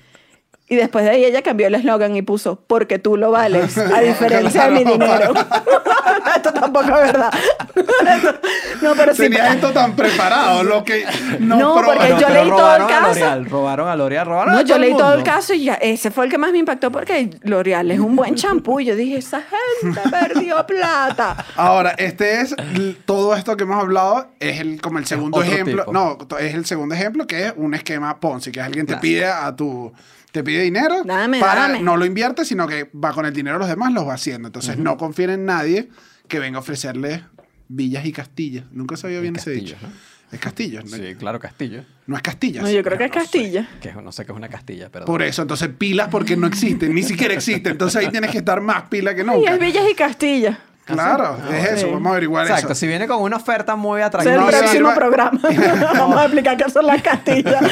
Y después de ahí ella cambió el eslogan y puso, porque tú lo vales, a diferencia de mi dinero. esto tampoco es verdad. no, pero sí. Tenías esto tan preparado, lo que no, porque yo leí todo el robaron a caso. L'Oreal, robaron a L'Oreal, robaron No, a yo el leí todo el caso y ya, ese fue el que más me impactó porque L'Oreal es un buen champú. Y yo dije, esa gente perdió plata. Ahora, este es todo esto que hemos hablado es el como el segundo otro ejemplo. tipo. No, es el segundo ejemplo que es un esquema Ponzi, que es alguien te pide a tu te pide dinero Dame, para dame. no lo invierte, sino que va con el dinero de los demás los va haciendo. Entonces, no confíen en nadie que venga a ofrecerle villas y castillas. Nunca sabía bien ese dicho. ¿no? Es castillo, no, Sí, claro, Castillo. no es castillas. No, yo creo que es No sé. Castilla. Que es- no sé qué es una Castilla, pero. Por eso, entonces pilas porque no existen, ni siquiera existen. Entonces ahí tienes que estar más pila que Y nunca. es Villas y Castilla. Claro, es eso, vamos a averiguar Exacto, eso. si viene con una oferta muy el atractiva. No, próximo sirva- programa. Vamos a explicar qué son las Castillas.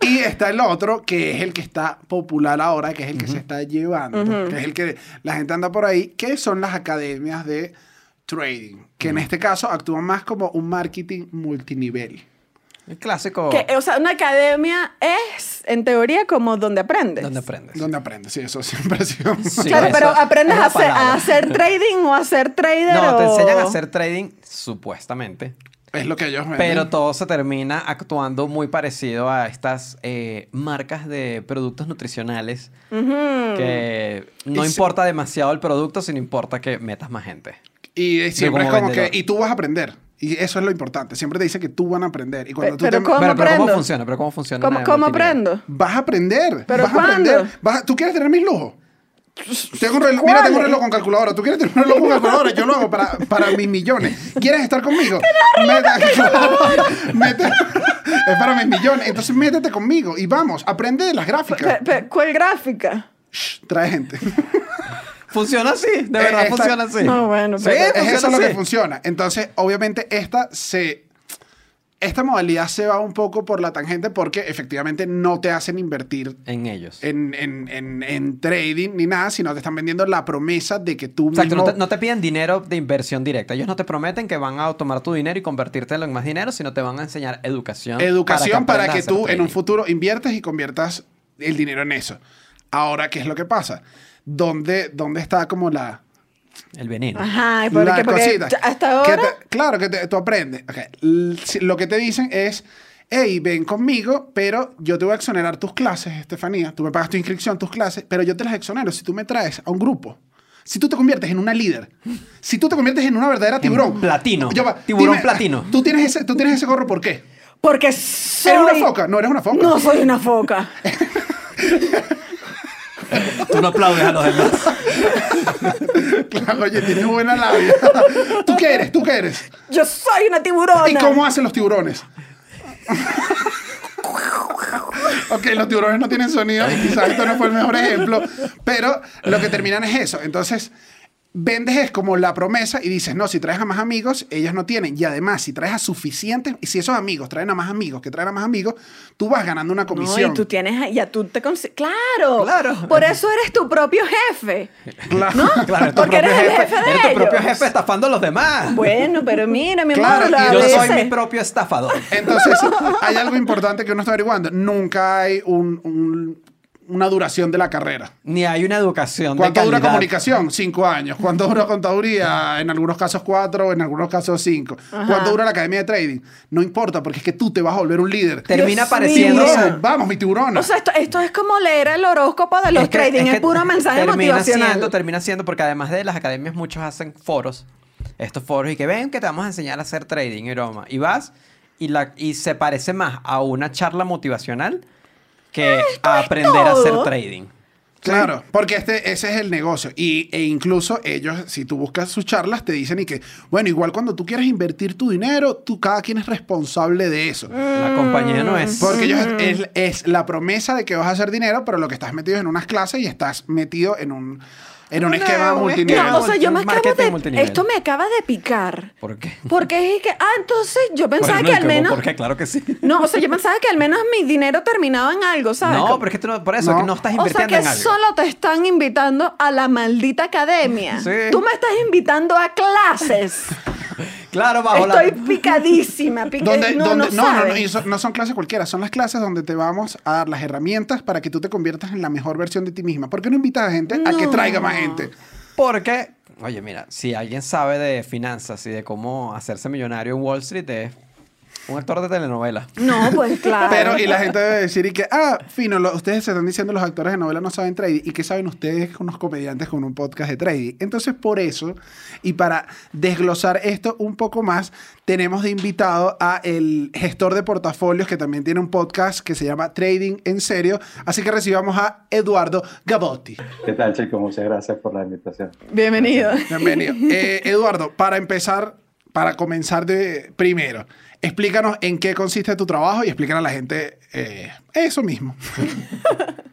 Y está el otro, que es el que está popular ahora, que es el que se está llevando, que es el que la gente anda por ahí, que son las academias de trading, que en este caso actúan más como un marketing multinivel. El clásico. Que, o sea, una academia es, en teoría, como donde aprendes. ¿Dónde aprendes? Donde aprendes, sí, eso siempre ha sido. Sí, claro, pero aprendes es a hacer, a hacer trading o a ser trader. No, te o- enseñan a hacer trading, supuestamente. Es lo que ellos venden. Pero todo se termina actuando muy parecido a estas eh, marcas de productos nutricionales que no Y importa demasiado el producto, sino importa que metas más gente. Y siempre es como como que, vendedor. y tú vas a aprender. Y eso es lo importante. Siempre te dice que tú van a aprender. Y cuando tú pero te- ¿Cómo pero, pero ¿cómo funciona? ¿Pero cómo funciona? ¿Cómo, aprendo? Vas a aprender. ¿Pero vas a cuándo? aprender. Vas a- ¿Tú quieres tener mis lujos? Tengo un reloj, mira, tengo un reloj con calculadora. ¿Tú quieres tener un reloj con calculadora? Yo lo hago para, para mis millones. ¿Quieres estar conmigo? Mete- mete- es para mis millones. Entonces métete conmigo y vamos, aprende de las gráficas. ¿Cuál gráfica? Shh, trae gente. Funciona así, de verdad esta- funciona así. No, bueno, Sí, pero- es eso lo que funciona. Entonces, obviamente, esta se. Esta modalidad se va un poco por la tangente porque efectivamente no te hacen invertir En ellos. en, en- en- en trading ni nada, sino te están vendiendo la promesa de que tú Exacto, mismo... no te, no te piden dinero de inversión directa. Ellos no te prometen que van a tomar tu dinero y convertírtelo en más dinero, sino te van a enseñar educación. Educación para que, tú en un trading. futuro inviertas y conviertas el dinero en eso. Ahora, ¿qué es lo que pasa? ¿Dónde, dónde está como la, El veneno. Ajá, ¿y por la? Porque cosita? hasta Que ahora. te- claro que te- tú aprendes. Lo que te dicen es, hey, ven conmigo, pero yo te voy a exonerar tus clases, Estefanía. Tú me pagas tu inscripción, tus clases, pero yo te las exonero si tú me traes a un grupo. Si tú te conviertes en una líder, si tú te conviertes en una verdadera tiburón. platino. Va, Tiburón platino. Tú tienes, ese, tú tienes ese gorro, ¿por qué? Porque soy. ¿Eres una foca? No, eres una foca. No soy una foca. Tú no aplaudes a los demás. Claro, oye, tienes buena labia. ¿Tú qué eres? ¿Tú qué eres? Yo soy una tiburona. ¿Y cómo hacen los tiburones? ok, los tiburones no tienen sonido y quizás esto no fue el mejor ejemplo, pero lo que terminan es eso. Entonces, vendes es como la promesa y dices, no, si traes a más amigos, ellos no tienen. Y además, si traes a suficientes, y si esos amigos traen a más amigos que traen a más amigos, tú vas ganando una No, comisión. y tú tienes, ya tú te Claro, Claro. Por eso eres tu propio jefe. Claro. Claro, eres tu Porque eres el jefe de Eres tu propio jefe estafando a los demás. Bueno, pero mira, mi Claro, amor, Yo soy mi propio estafador. Entonces, hay algo importante que uno está averiguando. Nunca hay un- un- una duración de la carrera. Ni hay una educación de ¿Cuánto dura calidad. comunicación? Cinco años. ¿Cuánto dura contaduría? En algunos casos cuatro, en algunos casos cinco. ¿Cuánto dura la academia de trading? No importa, porque es que tú te vas a volver un líder. Termina Dios pareciéndose. mío. Tiburón, vamos, mi tiburón. O sea, esto, esto es como leer el horóscopo de los Es que- trading, es, que puro mensaje termina motivacional. Siendo, termina siendo, porque además de las academias, muchos hacen foros. Estos foros y que ven que te vamos a enseñar a hacer trading y broma. Y vas y, la, y se parece más a una charla motivacional que a aprender a hacer trading. Claro, porque este, ese es el negocio. Y, e incluso ellos, si tú buscas sus charlas, te dicen y que, bueno, igual cuando tú quieres invertir tu dinero, tú cada quien es responsable de eso. La compañía no es. Porque ellos es, es la promesa de que vas a hacer dinero, pero lo que estás metido es en unas clases y estás metido en un, en un esquema multinivel. No, o sea, yo me acabo de... multinivel. Esto me acaba de picar. ¿Por qué? Porque es que... Ah, entonces yo pensaba Bueno, que al menos... ¿Por qué? Claro que sí. No, o sea, yo pensaba que al menos mi dinero terminaba en algo, ¿sabes? No, pero es que tú no, por eso, No. que no estás O sea invirtiendo que en solo te están invitando a la maldita academia. Sí. Tú me estás invitando a clases. Claro, bajo la- Estoy picadísima. pica- Donde, no, no, no, no, y son clases cualquiera, son las clases donde te vamos a dar las herramientas para que tú te conviertas en la mejor versión de ti misma. ¿Por qué no invitas a gente a que traiga más gente? Porque, oye, mira, si alguien sabe de finanzas y de cómo hacerse millonario en Wall Street, es un actor de telenovela. No, pues claro. Pero, y la gente debe decir, y que, ah, fino, lo- ustedes se están diciendo los actores de novela no saben trading. ¿Y qué saben ustedes, unos comediantes con un podcast de trading? Entonces, por eso, y para desglosar esto un poco más, tenemos de invitado a el gestor de portafolios que también tiene un podcast que se llama Trading en Serio. Así que recibamos a Eduardo Gabotti. ¿Qué tal, chicos? Muchas gracias por la invitación. Bienvenido. Bienvenido. Eh, Eduardo, para empezar, para comenzar de primero, explícanos en qué consiste tu trabajo y explícanos a la gente eh, eso mismo.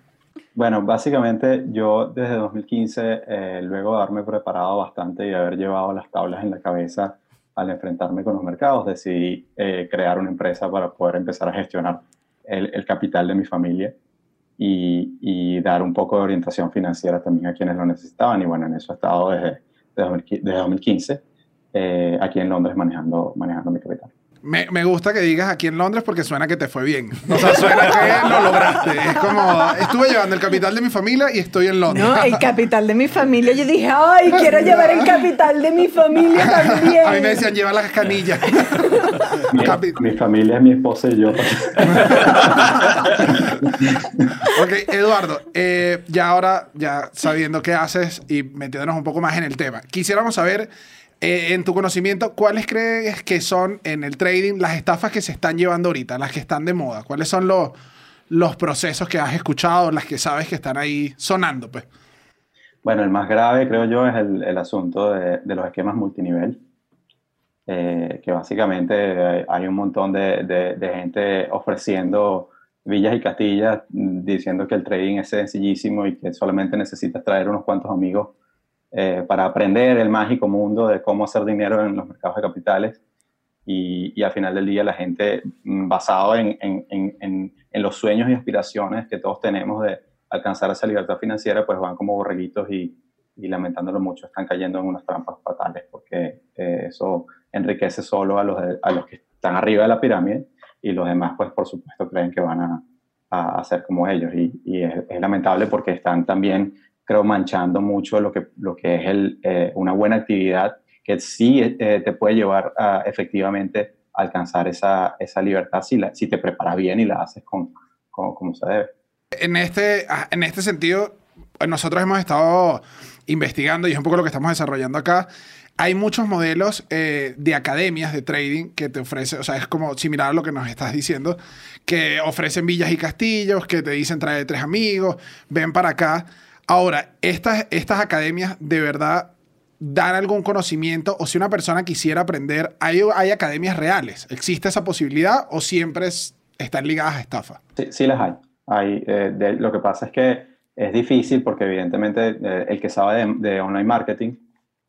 Bueno, básicamente yo desde 2015, eh, luego de haberme preparado bastante y haber llevado las tablas en la cabeza al enfrentarme con los mercados, decidí eh, crear una empresa para poder empezar a gestionar el, capital de mi familia y, dar un poco de orientación financiera también a quienes lo necesitaban. Y bueno, en eso he estado desde, desde 2015, desde 2015 eh, aquí en Londres manejando mi capital. Me, me gusta que digas aquí en Londres porque suena que te fue bien. O sea, suena que lo lograste. Es como, estuve llevando el capital de mi familia y estoy en Londres. No, el capital de mi familia. Yo dije, ay, quiero llevar el capital de mi familia también. A mí me decían, lleva las canillas. Mi, familia es mi esposa y yo. Ok, Eduardo, eh, ya ahora, ya sabiendo qué haces y metiéndonos un poco más en el tema, quisiéramos saber, eh, en tu conocimiento, ¿cuáles crees que son en el trading las estafas que se están llevando ahorita, las que están de moda? ¿Cuáles son los, los procesos que has escuchado, las que sabes que están ahí sonando? Pues? Bueno, el más grave creo yo es el, el asunto de, de los esquemas multinivel, eh, que básicamente hay un montón de, de- de gente ofreciendo villas y castillas mm, diciendo que el trading es sencillísimo y que solamente necesitas traer unos cuantos amigos eh, para aprender el mágico mundo de cómo hacer dinero en los mercados de capitales. Y, y al final del día la gente, mm, basado en, en- en- en- los sueños y aspiraciones que todos tenemos de alcanzar esa libertad financiera, pues van como borreguitos y, y lamentándolo mucho, están cayendo en unas trampas fatales porque eh, eso enriquece solo a los, de- a los que están arriba de la pirámide y los demás, pues por supuesto, creen que van a, a, a ser como ellos. Y, y es, es lamentable porque están también, creo, manchando mucho lo que, lo que es el, eh, una buena actividad que sí eh, te puede llevar a efectivamente alcanzar esa, esa libertad si, la, si te preparas bien y la haces con, con, como se debe. En este, ah, en este sentido, nosotros hemos estado investigando y es un poco lo que estamos desarrollando acá. Hay muchos modelos eh, de academias de trading que te ofrecen, o sea, es como similar a lo que nos estás diciendo, que ofrecen villas y castillos, que te dicen trae tres amigos, ven para acá. Ahora, estas, estas academias de verdad dan algún conocimiento o si una persona quisiera aprender, ¿hay, hay academias reales? ¿Existe esa posibilidad o siempre es- están ligadas a estafa? Sí, sí las hay. hay eh, lo que pasa es que es difícil porque evidentemente eh, el que sabe de, online marketing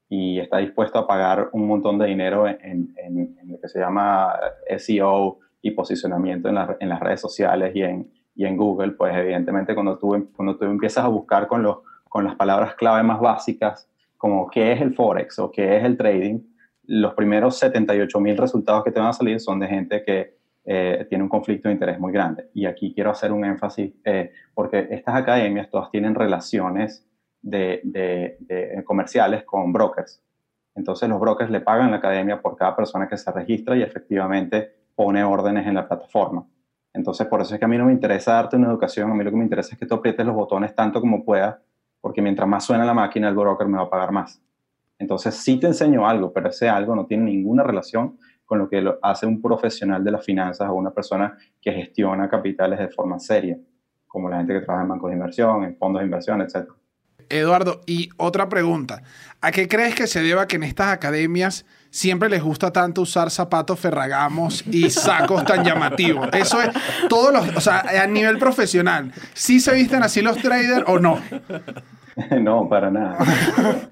y está dispuesto a pagar un montón de dinero en, en- lo que se llama SEO y posicionamiento en, la- en las redes sociales y en, y en Google, pues evidentemente cuando tú, cuando tú empiezas a buscar con, los, con las palabras clave más básicas, como qué es el Forex o qué es el trading, los primeros 78 mil resultados que te van a salir son de gente que eh, tiene un conflicto de interés muy grande. Y aquí quiero hacer un énfasis, eh, porque estas academias todas tienen relaciones de, de- de comerciales con brokers. Entonces los brokers le pagan la academia por cada persona que se registra y efectivamente pone órdenes en la plataforma. Entonces por eso es que a mí no me interesa darte una educación, a mí lo que me interesa es que tú aprietes los botones tanto como puedas, porque mientras más suena la máquina, el broker me va a pagar más. Entonces sí te enseño algo, pero ese algo no tiene ninguna relación con lo que hace un profesional de las finanzas o una persona que gestiona capitales de forma seria, como la gente que trabaja en bancos de inversión, en fondos de inversión, etc. Eduardo, y otra pregunta. ¿A qué crees que se deba que en estas academias siempre les gusta tanto usar zapatos ferragamos y sacos tan llamativos? Eso es, todos los, o sea, a nivel profesional, ¿sí se visten así los traders o no? no, para nada.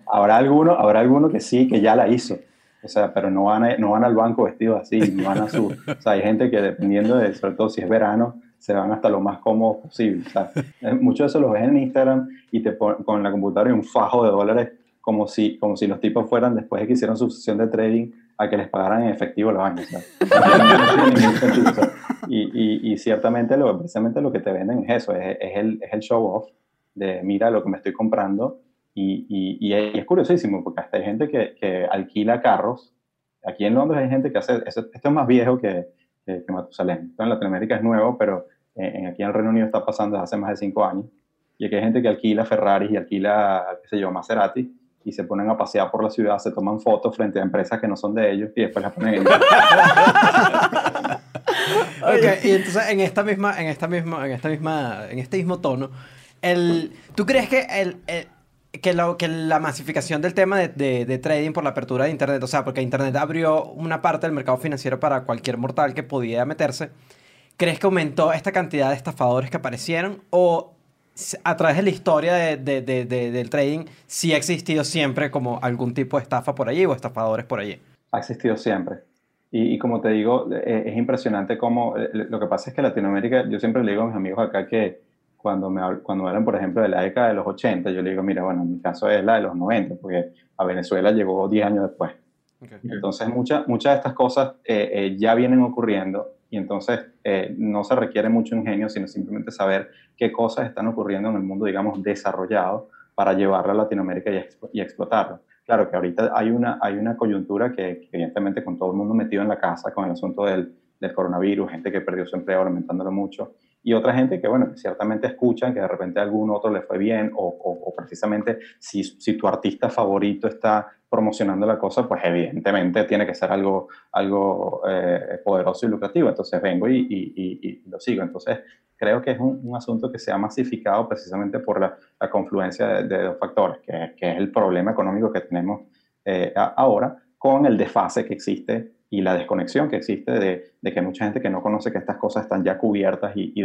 habrá alguno, habrá alguno que sí, que ya la hizo. O sea, pero no van, no van al banco vestidos así, no van a su... O sea, hay gente que dependiendo de, sobre todo si es verano, se van hasta lo más cómodo posible. O sea, eh, mucho de eso lo ves en Instagram y te ponen con la computadora y un fajo de dólares como si, como si los tipos fueran, después de que hicieron su sesión de trading, a que les pagaran en efectivo o sea, y, y, y ciertamente lo, precisamente lo que te venden es eso, es, es el, es el show off de mira lo que me estoy comprando y, y, y es- curiosísimo porque hasta hay gente que, que alquila carros. Aquí en Londres hay gente que hace, eso- esto es más viejo que, que, que Matusalén. Esto en Latinoamérica es nuevo, pero en, en- aquí en el Reino Unido está pasando desde hace más de cinco años. Y aquí hay gente que alquila Ferraris y alquila, qué sé yo, Maserati y se ponen a pasear por la ciudad, se toman fotos frente a empresas que no son de ellos y después las ponen en... Ok, y entonces en esta misma, en esta misma, en esta misma, en este mismo tono, el, ¿tú crees que el, el- que, lo- que la masificación del tema de, de- de trading por la apertura de internet, o sea, porque internet abrió una parte del mercado financiero para cualquier mortal que podía meterse, ¿crees que aumentó esta cantidad de estafadores que aparecieron o a través de la historia de- de- de- de- del trading sí ha existido siempre como algún tipo de estafa por allí o estafadores por allí? ha existido siempre. Y, y como te digo, eh, es impresionante cómo, eh, lo que pasa es que Latinoamérica, yo siempre le digo a mis amigos acá que cuando me habl- cuando hablan, por ejemplo, de la década de los 80, yo le digo, mira, bueno, en mi caso es la de los 90, porque a Venezuela llegó 10 años después. Entonces, muchas muchas de estas cosas eh, eh, ya vienen ocurriendo y entonces eh, no se requiere mucho ingenio, sino simplemente saber qué cosas están ocurriendo en el mundo, digamos, desarrollado para llevarlo a Latinoamérica y, explotarlo. Claro que ahorita hay una, hay una coyuntura que, evidentemente con todo el mundo metido en la casa con el asunto del, del coronavirus, gente que perdió su empleo lamentándolo mucho, y otra gente que, bueno, ciertamente escuchan que de repente a algún otro le fue bien, o, o- o precisamente si, si tu artista favorito está promocionando la cosa, pues evidentemente tiene que ser algo, algo eh, poderoso y lucrativo. Entonces vengo y, y- y- y lo sigo. Entonces creo que es un, un asunto que se ha masificado precisamente por la, la confluencia de, de dos factores, que, que es el problema económico que tenemos eh, a- ahora con el desfase que existe y la desconexión que existe de, de que mucha gente que no conoce que estas cosas están ya cubiertas y, y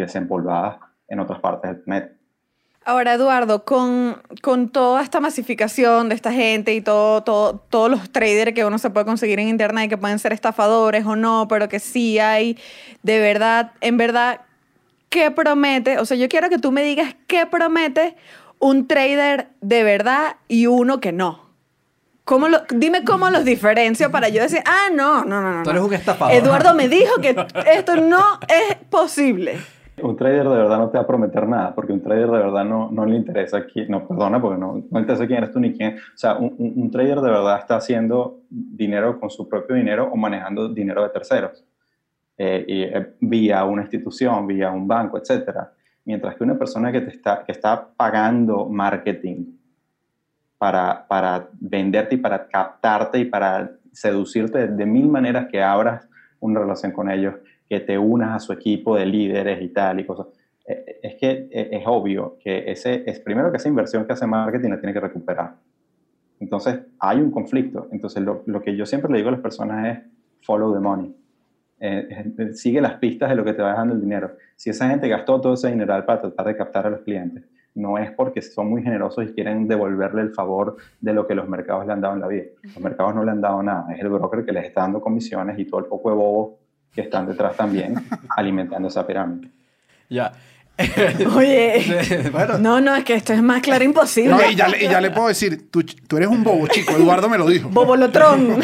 en otras partes del planeta. Ahora, Eduardo, con, con toda esta masificación de esta gente y todo, todo, todos los traders que uno se puede conseguir en internet, que pueden ser estafadores o no, pero que sí hay, de verdad, en verdad, ¿qué promete? O sea, yo quiero que tú me digas qué promete un trader de verdad y uno que no. ¿Cómo lo- dime cómo los diferencio para yo decir, ah, no, no, no, no. Tú eres un estafador. Eduardo me dijo que esto no es posible. Un trader de verdad no te va a prometer nada, porque un trader de verdad no, no le interesa quién, no, perdona, porque no, no quién eres tú ni quién. O sea, un, un- trader de verdad está haciendo dinero con su propio dinero o manejando dinero de terceros, eh, y, eh, vía una institución, vía un banco, etcétera. Mientras que una persona que, te está, que está pagando marketing para, para venderte y para captarte y para seducirte de mil maneras que abras una relación con ellos, que te unas a su equipo de líderes y tal y cosas. Eh, Es que eh, es obvio que ese es primero que esa inversión que hace marketing la tiene que recuperar. Entonces hay un conflicto. Entonces lo, lo que yo siempre le digo a las personas es follow the money. Eh, eh, sigue las pistas de lo que te va dejando el dinero. Si esa gente gastó todo ese dinero para tratar de captar a los clientes, no es porque son muy generosos y quieren devolverle el favor de lo que los mercados le han dado en la vida. Los mercados no le han dado nada. Es el broker que les está dando comisiones y todo el poco de bobos que están detrás también alimentando esa pirámide. Ya. Oye, bueno, no, no, es que esto es más claro imposible. No, y ya, le- y ya le puedo decir, tú, tú eres un bobo, chico. Eduardo me lo dijo. Bobolotrón.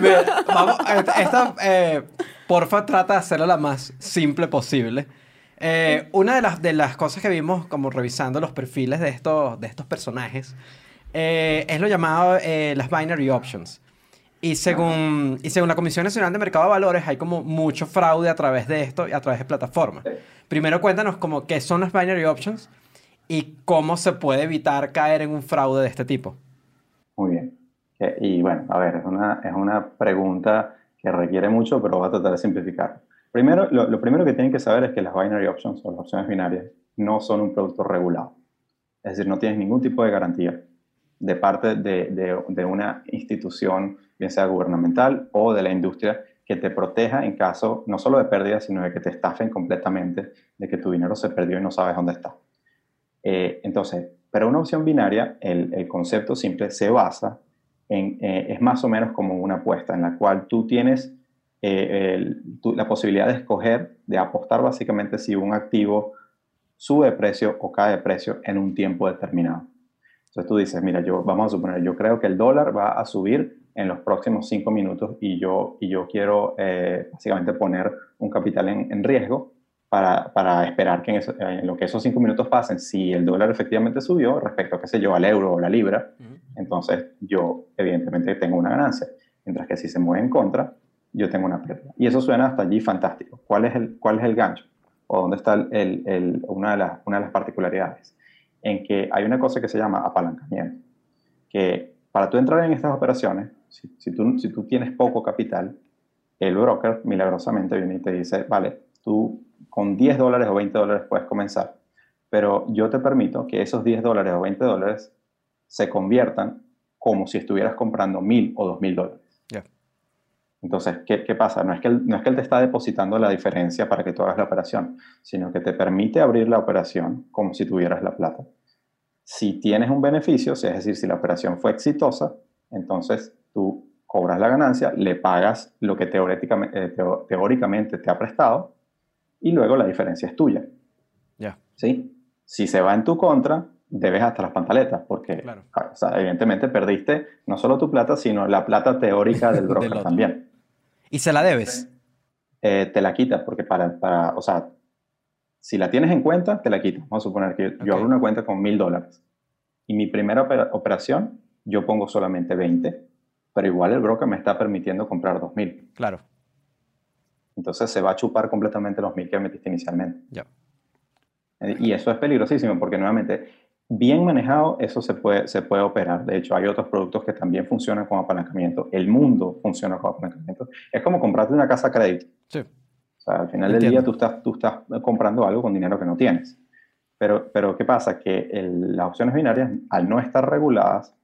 Mira, vamos, esta, esta, eh, porfa, trata de hacerlo la más simple posible. Eh, una de las, de las cosas que vimos como revisando los perfiles de estos, de estos personajes eh, es lo llamado eh, las binary options. Y según, y según la Comisión Nacional de Mercado de Valores hay como mucho fraude a través de esto y a través de plataformas. Primero cuéntanos como qué son las binary options y cómo se puede evitar caer en un fraude de este tipo. Muy bien. Y bueno, a ver, es una, es una pregunta que requiere mucho, pero voy a tratar de simplificar. Primero, lo, lo primero que tienen que saber es que las binary options o las opciones binarias no son un producto regulado. Es decir, no tienes ningún tipo de garantía de parte de, de- una institución, bien sea gubernamental o de la industria, que te proteja en caso no solo de pérdida, sino de que te estafen completamente, de que tu dinero se perdió y no sabes dónde está. Eh, entonces, pero una opción binaria, el, el concepto simple se basa en, eh, es más o menos como una apuesta en la cual tú tienes eh, la posibilidad de escoger, de apostar básicamente si un activo sube de precio o cae de precio en un tiempo determinado. Entonces tú dices, mira, yo, vamos a suponer, yo creo que el dólar va a subir en los próximos cinco minutos y yo, y yo quiero eh, básicamente poner un capital en, en riesgo para, para, esperar que en, eso, en, lo que esos cinco minutos pasen, si el dólar efectivamente subió respecto a, qué sé yo, al euro o la libra, uh -huh. entonces yo evidentemente tengo una ganancia. Mientras que si se mueve en contra, yo tengo una pérdida. Y eso suena hasta allí fantástico. ¿Cuál es el, cuál es el gancho? ¿O dónde está el, el, una, de las, una de las particularidades? En que hay una cosa que se llama apalancamiento. Que para tú entrar en estas operaciones, si, tú, tienes poco capital, el broker milagrosamente viene y te dice, vale, tú con 10 dólares o 20 dólares puedes comenzar, pero yo te permito que esos 10 dólares o 20 dólares se conviertan como si estuvieras comprando 1000 o 2000 dólares. Entonces, ¿qué, ¿qué, pasa? No es, que él, no es que él te está depositando la diferencia para que tú hagas la operación, sino que te permite abrir la operación como si tuvieras la plata. Si tienes un beneficio, es decir, si la operación fue exitosa, entonces tú cobras la ganancia, le pagas lo que teóricamente, eh, teóricamente te ha prestado y luego la diferencia es tuya. Yeah. ¿Sí? Si se va en tu contra, debes hasta las pantaletas, porque claro. o sea, evidentemente perdiste no solo tu plata, sino la plata teórica del broker del también. ¿Y se la debes? Eh, te la quita, porque para, para, o sea, si la tienes en cuenta, te la quita. Vamos a suponer que yo, okay. yo abro una cuenta con mil dólares y mi primera operación yo pongo solamente 20, pero igual el broker me está permitiendo comprar 2000. Claro. Entonces se va a chupar completamente los 1000 que metiste inicialmente. Ya. Y eso es peligrosísimo porque nuevamente, bien manejado, eso se puede, se puede operar. De hecho, hay otros productos que también funcionan con apalancamiento. El mundo funciona con apalancamiento. Es como comprarte una casa a crédito. Sí. O sea, al final Entiendo. del día tú estás, tú estás comprando algo con dinero que no tienes. Pero, pero ¿qué pasa? Que el, las opciones binarias, al no estar reguladas,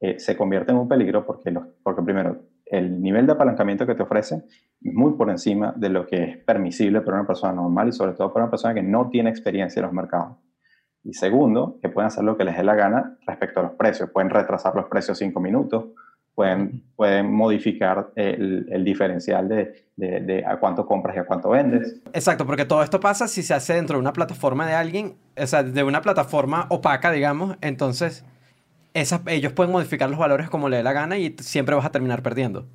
eh, se convierten en un peligro porque, los, porque primero, el nivel de apalancamiento que te ofrecen es muy por encima de lo que es permisible para una persona normal y sobre todo para una persona que no tiene experiencia en los mercados. Y segundo, que pueden hacer lo que les dé la gana respecto a los precios. Pueden retrasar los precios cinco minutos, pueden, pueden modificar el, el diferencial de, de, de, a cuánto compras y a cuánto vendes. Exacto, porque todo esto pasa si se hace dentro de una plataforma de alguien, o sea, de una plataforma opaca, digamos, entonces esas, ellos pueden modificar los valores como le dé la gana y siempre vas a terminar perdiendo.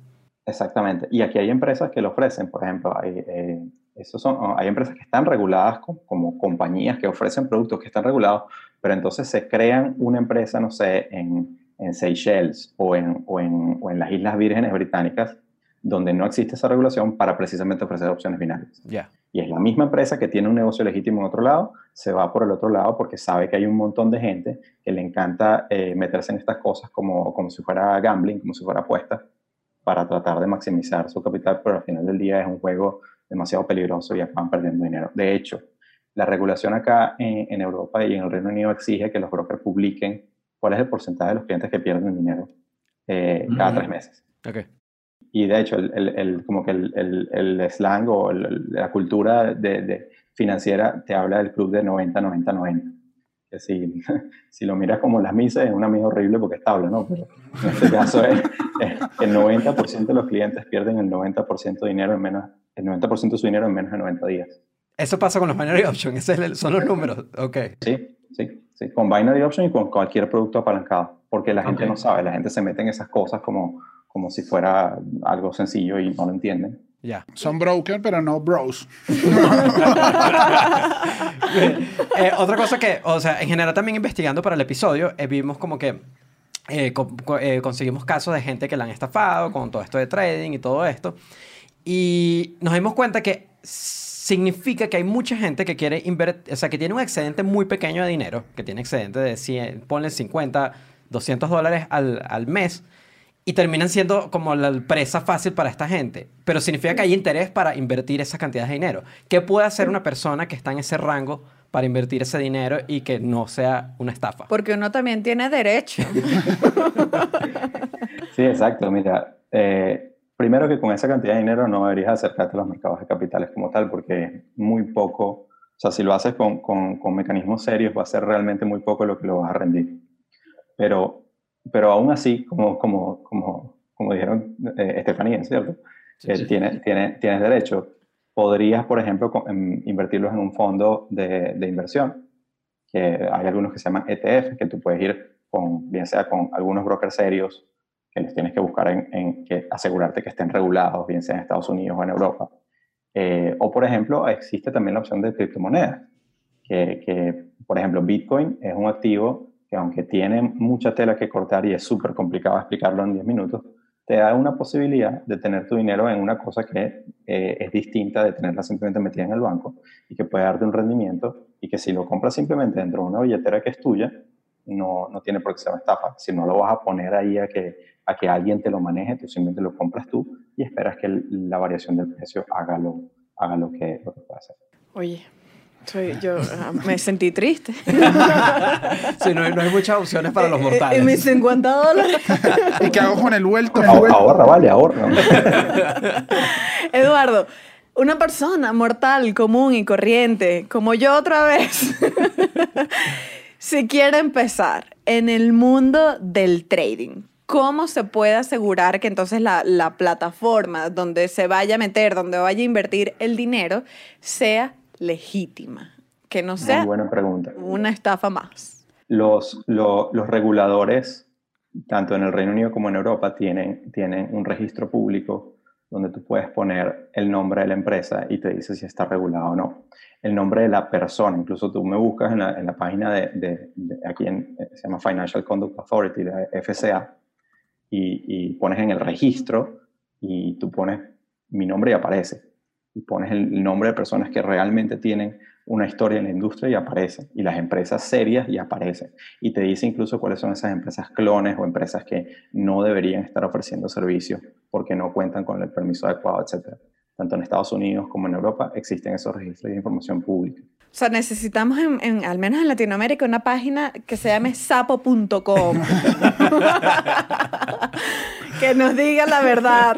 Exactamente. Y aquí hay empresas que lo ofrecen. Por ejemplo, hay, eh, esos son, hay empresas que están reguladas como, como, compañías que ofrecen productos que están regulados, pero entonces se crean una empresa, no sé, en, en Seychelles o en, o, en, o en las Islas Vírgenes Británicas, donde no existe esa regulación para precisamente ofrecer opciones binarias. Yeah. Y es la misma empresa que tiene un negocio legítimo en otro lado, se va por el otro lado porque sabe que hay un montón de gente que le encanta eh, meterse en estas cosas como, como si fuera gambling, como si fuera apuesta, para tratar de maximizar su capital, pero al final del día es un juego demasiado peligroso y acaban perdiendo dinero. De hecho, la regulación acá en, en Europa y en el Reino Unido exige que los brokers publiquen cuál es el porcentaje de los clientes que pierden dinero eh, cada tres meses. Okay. Y de hecho, el, el, el como que el, el, slang o la cultura de, de financiera te habla del club de 90-90-90. Que si, si lo miras como las misas es una amiga horrible porque es tabla, ¿no? Pero en este caso es, es el 90% de los clientes pierden el 90% de dinero en menos, el 90% de su dinero en menos de 90 días. Eso pasa con los binary options, esos son los números, ok. Sí, sí, sí, con binary option y con cualquier producto apalancado, porque la gente okay. no sabe, la gente se mete en esas cosas como como si fuera algo sencillo y no lo entienden. Ya. Son broker, pero no bros. eh, otra cosa que, o sea, en general también investigando para el episodio, eh, vimos como que eh, co eh, conseguimos casos de gente que la han estafado con todo esto de trading y todo esto. Y nos dimos cuenta que significa que hay mucha gente que quiere invertir, o sea, que tiene un excedente muy pequeño de dinero, que tiene excedente de 100, ponle 50, 200 dólares al, al mes, y terminan siendo como la presa fácil para esta gente. Pero significa que hay interés para invertir esa cantidad de dinero. ¿Qué puede hacer una persona que está en ese rango para invertir ese dinero y que no sea una estafa? Porque uno también tiene derecho. sí, exacto. Mira, eh, primero que con esa cantidad de dinero no deberías acercarte a los mercados de capitales como tal, porque muy poco, o sea, si lo haces con, con, con mecanismos serios, va a ser realmente muy poco lo que lo vas a rendir. Pero pero aún así, como, como, como, como dijeron eh, Estefanía, ¿cierto? Sí, eh, sí. Tienes, tienes, tienes derecho. Podrías, por ejemplo, con, en, invertirlos en un fondo de, de, inversión, que hay algunos que se llaman ETF, que tú puedes ir con, bien sea con algunos brokers serios que los tienes que buscar en, en que asegurarte que estén regulados, bien sea en Estados Unidos o en Europa. Eh, o, por ejemplo, existe también la opción de criptomonedas, que, que, por ejemplo, Bitcoin es un activo que aunque tiene mucha tela que cortar y es súper complicado explicarlo en 10 minutos, te da una posibilidad de tener tu dinero en una cosa que eh, es distinta de tenerla simplemente metida en el banco y que puede darte un rendimiento y que si lo compras simplemente dentro de una billetera que es tuya, no, no tiene por qué ser una estafa. Si no lo vas a poner ahí a que, a que alguien te lo maneje, tú simplemente lo compras tú y esperas que la variación del precio haga lo, haga lo que, lo que hacer. Oye, soy, yo ah, me sentí triste. Sí, no, hay- no hay muchas opciones para los mortales. eh, mis 50 dólares. ¿Y qué hago con el vuelto? Ahor- Ahorra, vale, ahorra. Eduardo, una persona mortal, común y corriente, como yo otra vez, si quiere empezar en el mundo del trading, ¿cómo se puede asegurar que entonces la, la plataforma donde se vaya a meter, donde vaya a invertir el dinero, sea legítima? Que no Muy sea buena pregunta. una estafa más. Los, lo- los reguladores, tanto en el Reino Unido como en Europa, tienen, tienen un registro público donde tú puedes poner el nombre de la empresa y te dice si está regulado o no. El nombre de la persona, incluso tú me buscas en la, en la página de, de- de- aquí en, eh, se llama Financial Conduct Authority, la FCA, y, y pones en el registro y tú pones mi nombre y aparece. Y pones el, nombre de personas que realmente tienen una historia en la industria y aparecen. Y las empresas serias y aparecen. Y te dice incluso cuáles son esas empresas clones o empresas que no deberían estar ofreciendo servicios porque no cuentan con el permiso adecuado, etc. Tanto en Estados Unidos como en Europa existen esos registros de información pública. O sea, necesitamos, en, en- al menos en Latinoamérica, una página que se llame sapo.com. que nos diga la verdad.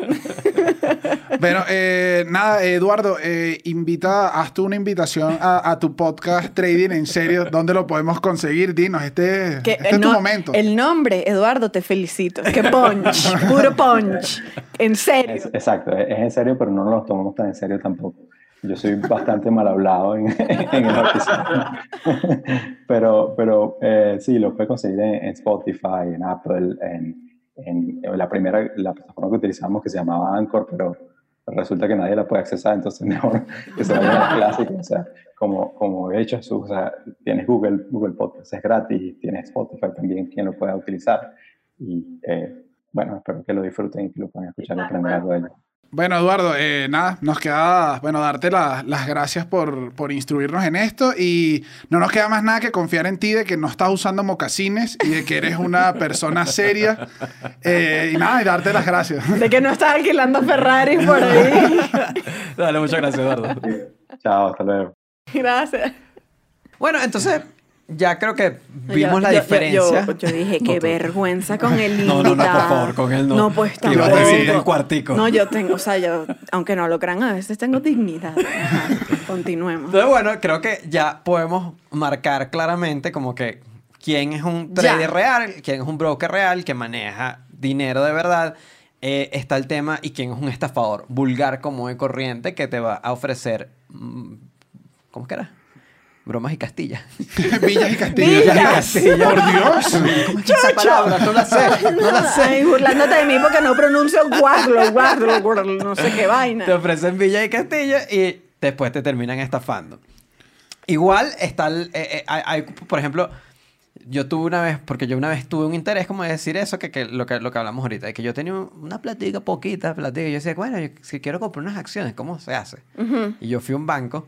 Bueno, eh, nada, Eduardo, eh, invita, haz tú una invitación a, a tu podcast Trading en serio. ¿Dónde lo podemos conseguir? Dinos, este, Que, este es tu momento. El nombre, Eduardo, te felicito. Que punch, puro punch. En serio. Es- exacto, es, es en serio, pero no nos lo tomamos tan en serio tampoco. Yo soy bastante mal hablado en, en el oficina. pero pero eh, sí, lo puedes conseguir en, en Spotify, en Apple, en, en- la primera, la plataforma que utilizamos que se llamaba Anchor, pero resulta que nadie la puede accesar, entonces mejor que se vaya a la clásica. O sea, como, como he hecho o sea, tienes Google, Google Podcast, es gratis, tienes Spotify también, quien lo pueda utilizar. Y eh, bueno, espero que lo disfruten y que lo puedan escuchar y aprender algo de ello. Bueno, Eduardo, eh, nada, nos queda, bueno, darte la- las gracias por, por instruirnos en esto y no nos queda más nada que confiar en ti de que no estás usando mocasines y de que eres una persona seria eh, y nada, y darte las gracias. De que no estás alquilando Ferrari por ahí. Dale, muchas gracias, Eduardo. Chao, hasta luego. Gracias. Bueno, entonces, ya creo que vimos Yo- la yo- diferencia. Yo, yo dije, qué vergüenza con el invitado. No, no, no, por favor, con él no. No, pues Que ibas a tampoco. decir el cuartico. No, yo tengo, o sea, yo, aunque no lo crean, a veces tengo dignidad. Ajá, Continuemos. Entonces, bueno, creo que ya podemos marcar claramente como que quién es un Ya. trader real, quién es un broker real que maneja dinero de verdad. Eh, está el tema y quién es un estafador vulgar como de corriente que te va a ofrecer... mm, ¿Cómo que era? Bromas y castillas. Villas y castillos. Villas y castillos. Por Dios. ¿Cómo es esa palabra? No la sé. No la sé. Ay, burlándote de mí porque no pronuncio guarlo, guarlo, guarlo, no sé qué vaina. Te ofrecen Villa y Castillo y después te terminan estafando. Igual está, el- eh, eh, hay, por ejemplo, yo tuve una vez, porque yo una vez tuve un interés como de decir eso, que, que lo que lo que hablamos ahorita, de que yo tenía una platica, poquita platica, y yo decía, bueno, yo, si quiero comprar unas acciones, ¿cómo se hace? Y yo fui a un banco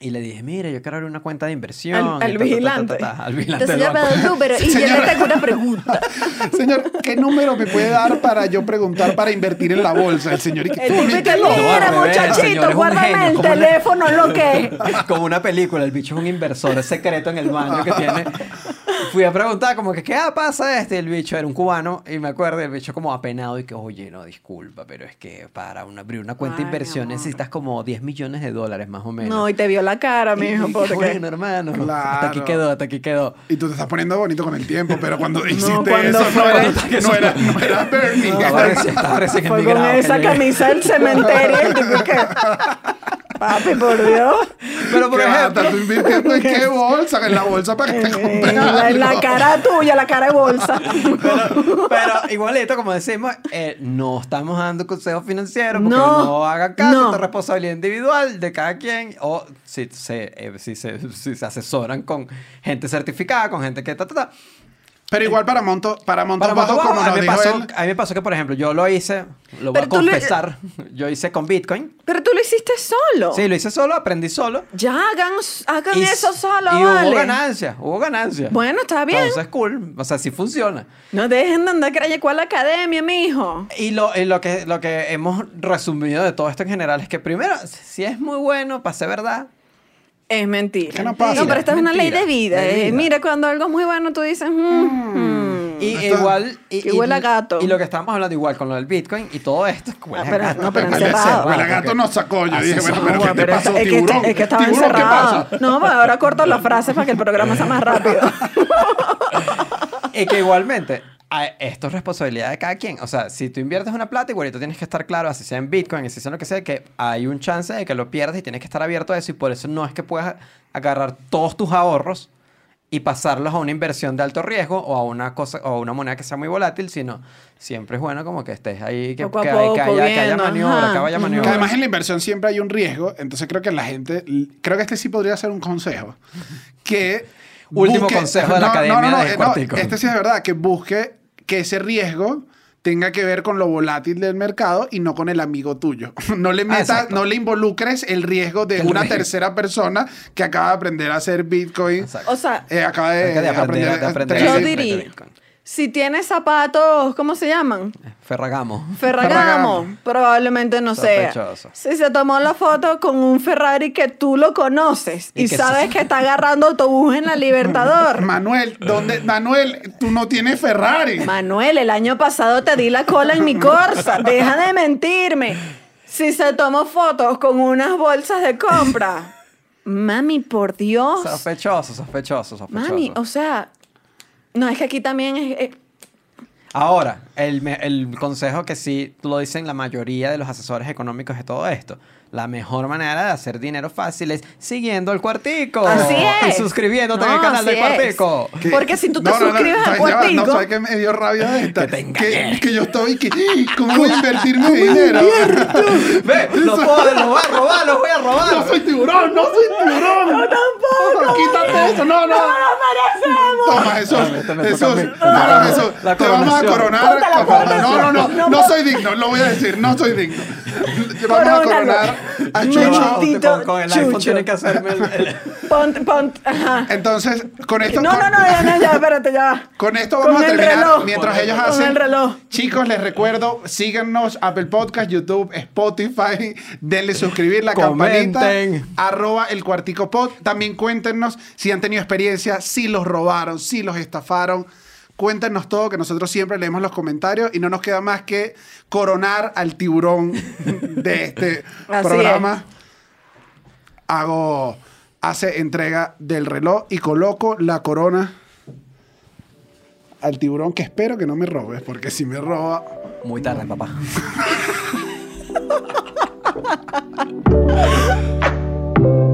y le dije, mire, yo quiero abrir una cuenta de inversión. Al, al vigilante. al vigilante del Señor banco. Pedro, pero y yo le tengo una pregunta. Señor, ¿qué número me puede dar para yo preguntar para invertir en la bolsa? El señor, ¿y qué El tipo que mira, el señor muchachito, es guárdame el teléfono, lo que. como una película, el bicho es un inversor secreto en el baño que tiene. Fui a preguntar como que, ¿qué pasa este? El bicho era un cubano y me acuerdo, el bicho como apenado y que, oye, no, disculpa, pero es que para una- abrir una cuenta de inversión necesitas como 10 millones de dólares más o menos. No, y te vio la cara, mijo, porque... bueno, hermano, hasta aquí Claro. quedó, hasta aquí quedó. Y tú te estás poniendo bonito con el tiempo, pero cuando hiciste cuando eso fue- no era, no era, no era Bernie. Estaba recién, estaba recién Fue con esa camisa del cementerio. y tipo que- Papi, por Dios. Pero por ejemplo, ¿Estás invirtiendo en qué bolsa? En la bolsa para que te compres En la, en la cara tuya, la cara de bolsa. pero, pero igualito, como decimos, eh, no estamos dando consejos financieros porque No, no, hagan caso, no. responsabilidad individual de cada quien. O si se, eh, si se, si se asesoran con gente certificada, con gente que ta, ta, ta. Pero igual para Monto, para Monto Para como a, nos mí me dijo pasó, él, a mí me pasó que, por ejemplo, yo lo hice, lo voy Pero a tú confesar, yo hice con Bitcoin. Pero tú lo hiciste solo. Sí, lo hice solo, aprendí solo. Ya hagan, hagan Y- eso solo, Y vale. hubo ganancia, hubo ganancia. Bueno, está bien. Entonces, cool. O sea, sí funciona. No dejen de andar creyendo cuál academia, mijo. Y lo, y lo, que, lo que hemos resumido de todo esto en general es que primero, si es muy bueno, para ser verdad, Es mentira. ¿Qué no pasa? No, pero esta es una ley de vida. de eh. vida. Mira, cuando algo es muy bueno, tú dices, mm, mm. Y Esto- igual. Y, que y- huele a gato. Y lo que estábamos hablando igual con lo del Bitcoin y todo esto. huele Ah, a pero- gato. no, pero encerrado. huele a gato nos sacó. Yo dije, bueno, pero ¿qué te pero pasó, es, que, es que estaba ¿Tiburón, ¿qué encerrado. pasa? No, pues ahora corto la frase para que el programa sea más rápido. Y que igualmente, a- esto es responsabilidad de cada quien. O sea, si tú inviertes una plata, igualito tienes que estar claro, así sea en Bitcoin, así sea en lo que sea, que hay un chance de que lo pierdas y tienes que estar abierto a eso. Y por eso no es que puedas agarrar todos tus ahorros y pasarlos a una inversión de alto riesgo o a una cosa o a una moneda que sea muy volátil, sino siempre es bueno como que estés ahí, que, Poco a que, poco, que haya, que haya maniobra, ajá. que haya maniobra. Que además en la inversión siempre hay un riesgo, entonces creo que la gente, creo que este sí podría ser un consejo, que Último consejo de la Academia de Cuartico. este sí es verdad, que busque que ese riesgo tenga que ver con lo volátil del mercado y no con el amigo tuyo. No le metas, exacto. no le involucres el riesgo de El una riesgo. tercera persona que acaba de aprender a hacer Bitcoin. Exacto. O sea, eh, acaba de, de aprender, aprender, de aprender Yo a sí. hacer diría- Bitcoin. Si tienes zapatos, ¿cómo se llaman? Ferragamo. Ferragamo. Ferragamo. Probablemente no sea. Sospechoso. Si se tomó la foto con un Ferrari que tú lo conoces y, Y que sabes que está agarrando autobús en la Libertador. Manuel, ¿dónde? Manuel, tú no tienes Ferrari. Manuel, el año pasado te di la cola en mi Corsa. Deja de mentirme. Si se tomó fotos con unas bolsas de compra. Mami, por Dios. Sospechoso, sospechoso, sospechoso. Mami, o sea. No, es que aquí también es. eh, Ahora, el, el consejo que sí lo dicen la mayoría de los asesores económicos de todo esto. La mejor manera de hacer dinero fácil es siguiendo el cuartico. Así es. Y suscribiéndote en el No, canal del cuartico. Que- Porque si tú te No, no, no, suscribes al cuartico. No, ¿sabes qué me dio rabia de esta? Que te engañé. que, yo estoy, que, ¿cómo voy a invertir mi dinero? Ve, los puedo, los voy a robar, los voy a robar. No soy tiburón, no soy tiburón. No, tampoco. Quítate eso, no, no. Toma, Jesús. Este me toca Jesús, a mí. no, no, Jesús. La te vamos a coronar. No, no, no. No soy digno, lo voy a decir. No soy digno. Vamos a coronar No, Chucho. No, Tito con, con el iPhone Chucho. tiene que hacerme el... el- Ponte, ponte. Ajá. Entonces, con esto. No, con- no, no, ya, no, ya, espérate, ya. Con esto Con vamos a el terminar reloj. mientras ellos Con hacen. el reloj. Chicos, les recuerdo, síganos Apple Podcast, YouTube, Spotify, denle suscribir la campanita, arroba el cuartico pod. También cuéntenos si han tenido experiencia, si los robaron, si los estafaron. Cuéntenos todo, que nosotros siempre leemos los comentarios y no nos queda más que coronar al tiburón de este Así programa. Hago, hace entrega del reloj y coloco la corona al tiburón que espero que no me robes, porque si me roba... Muy tarde, papá.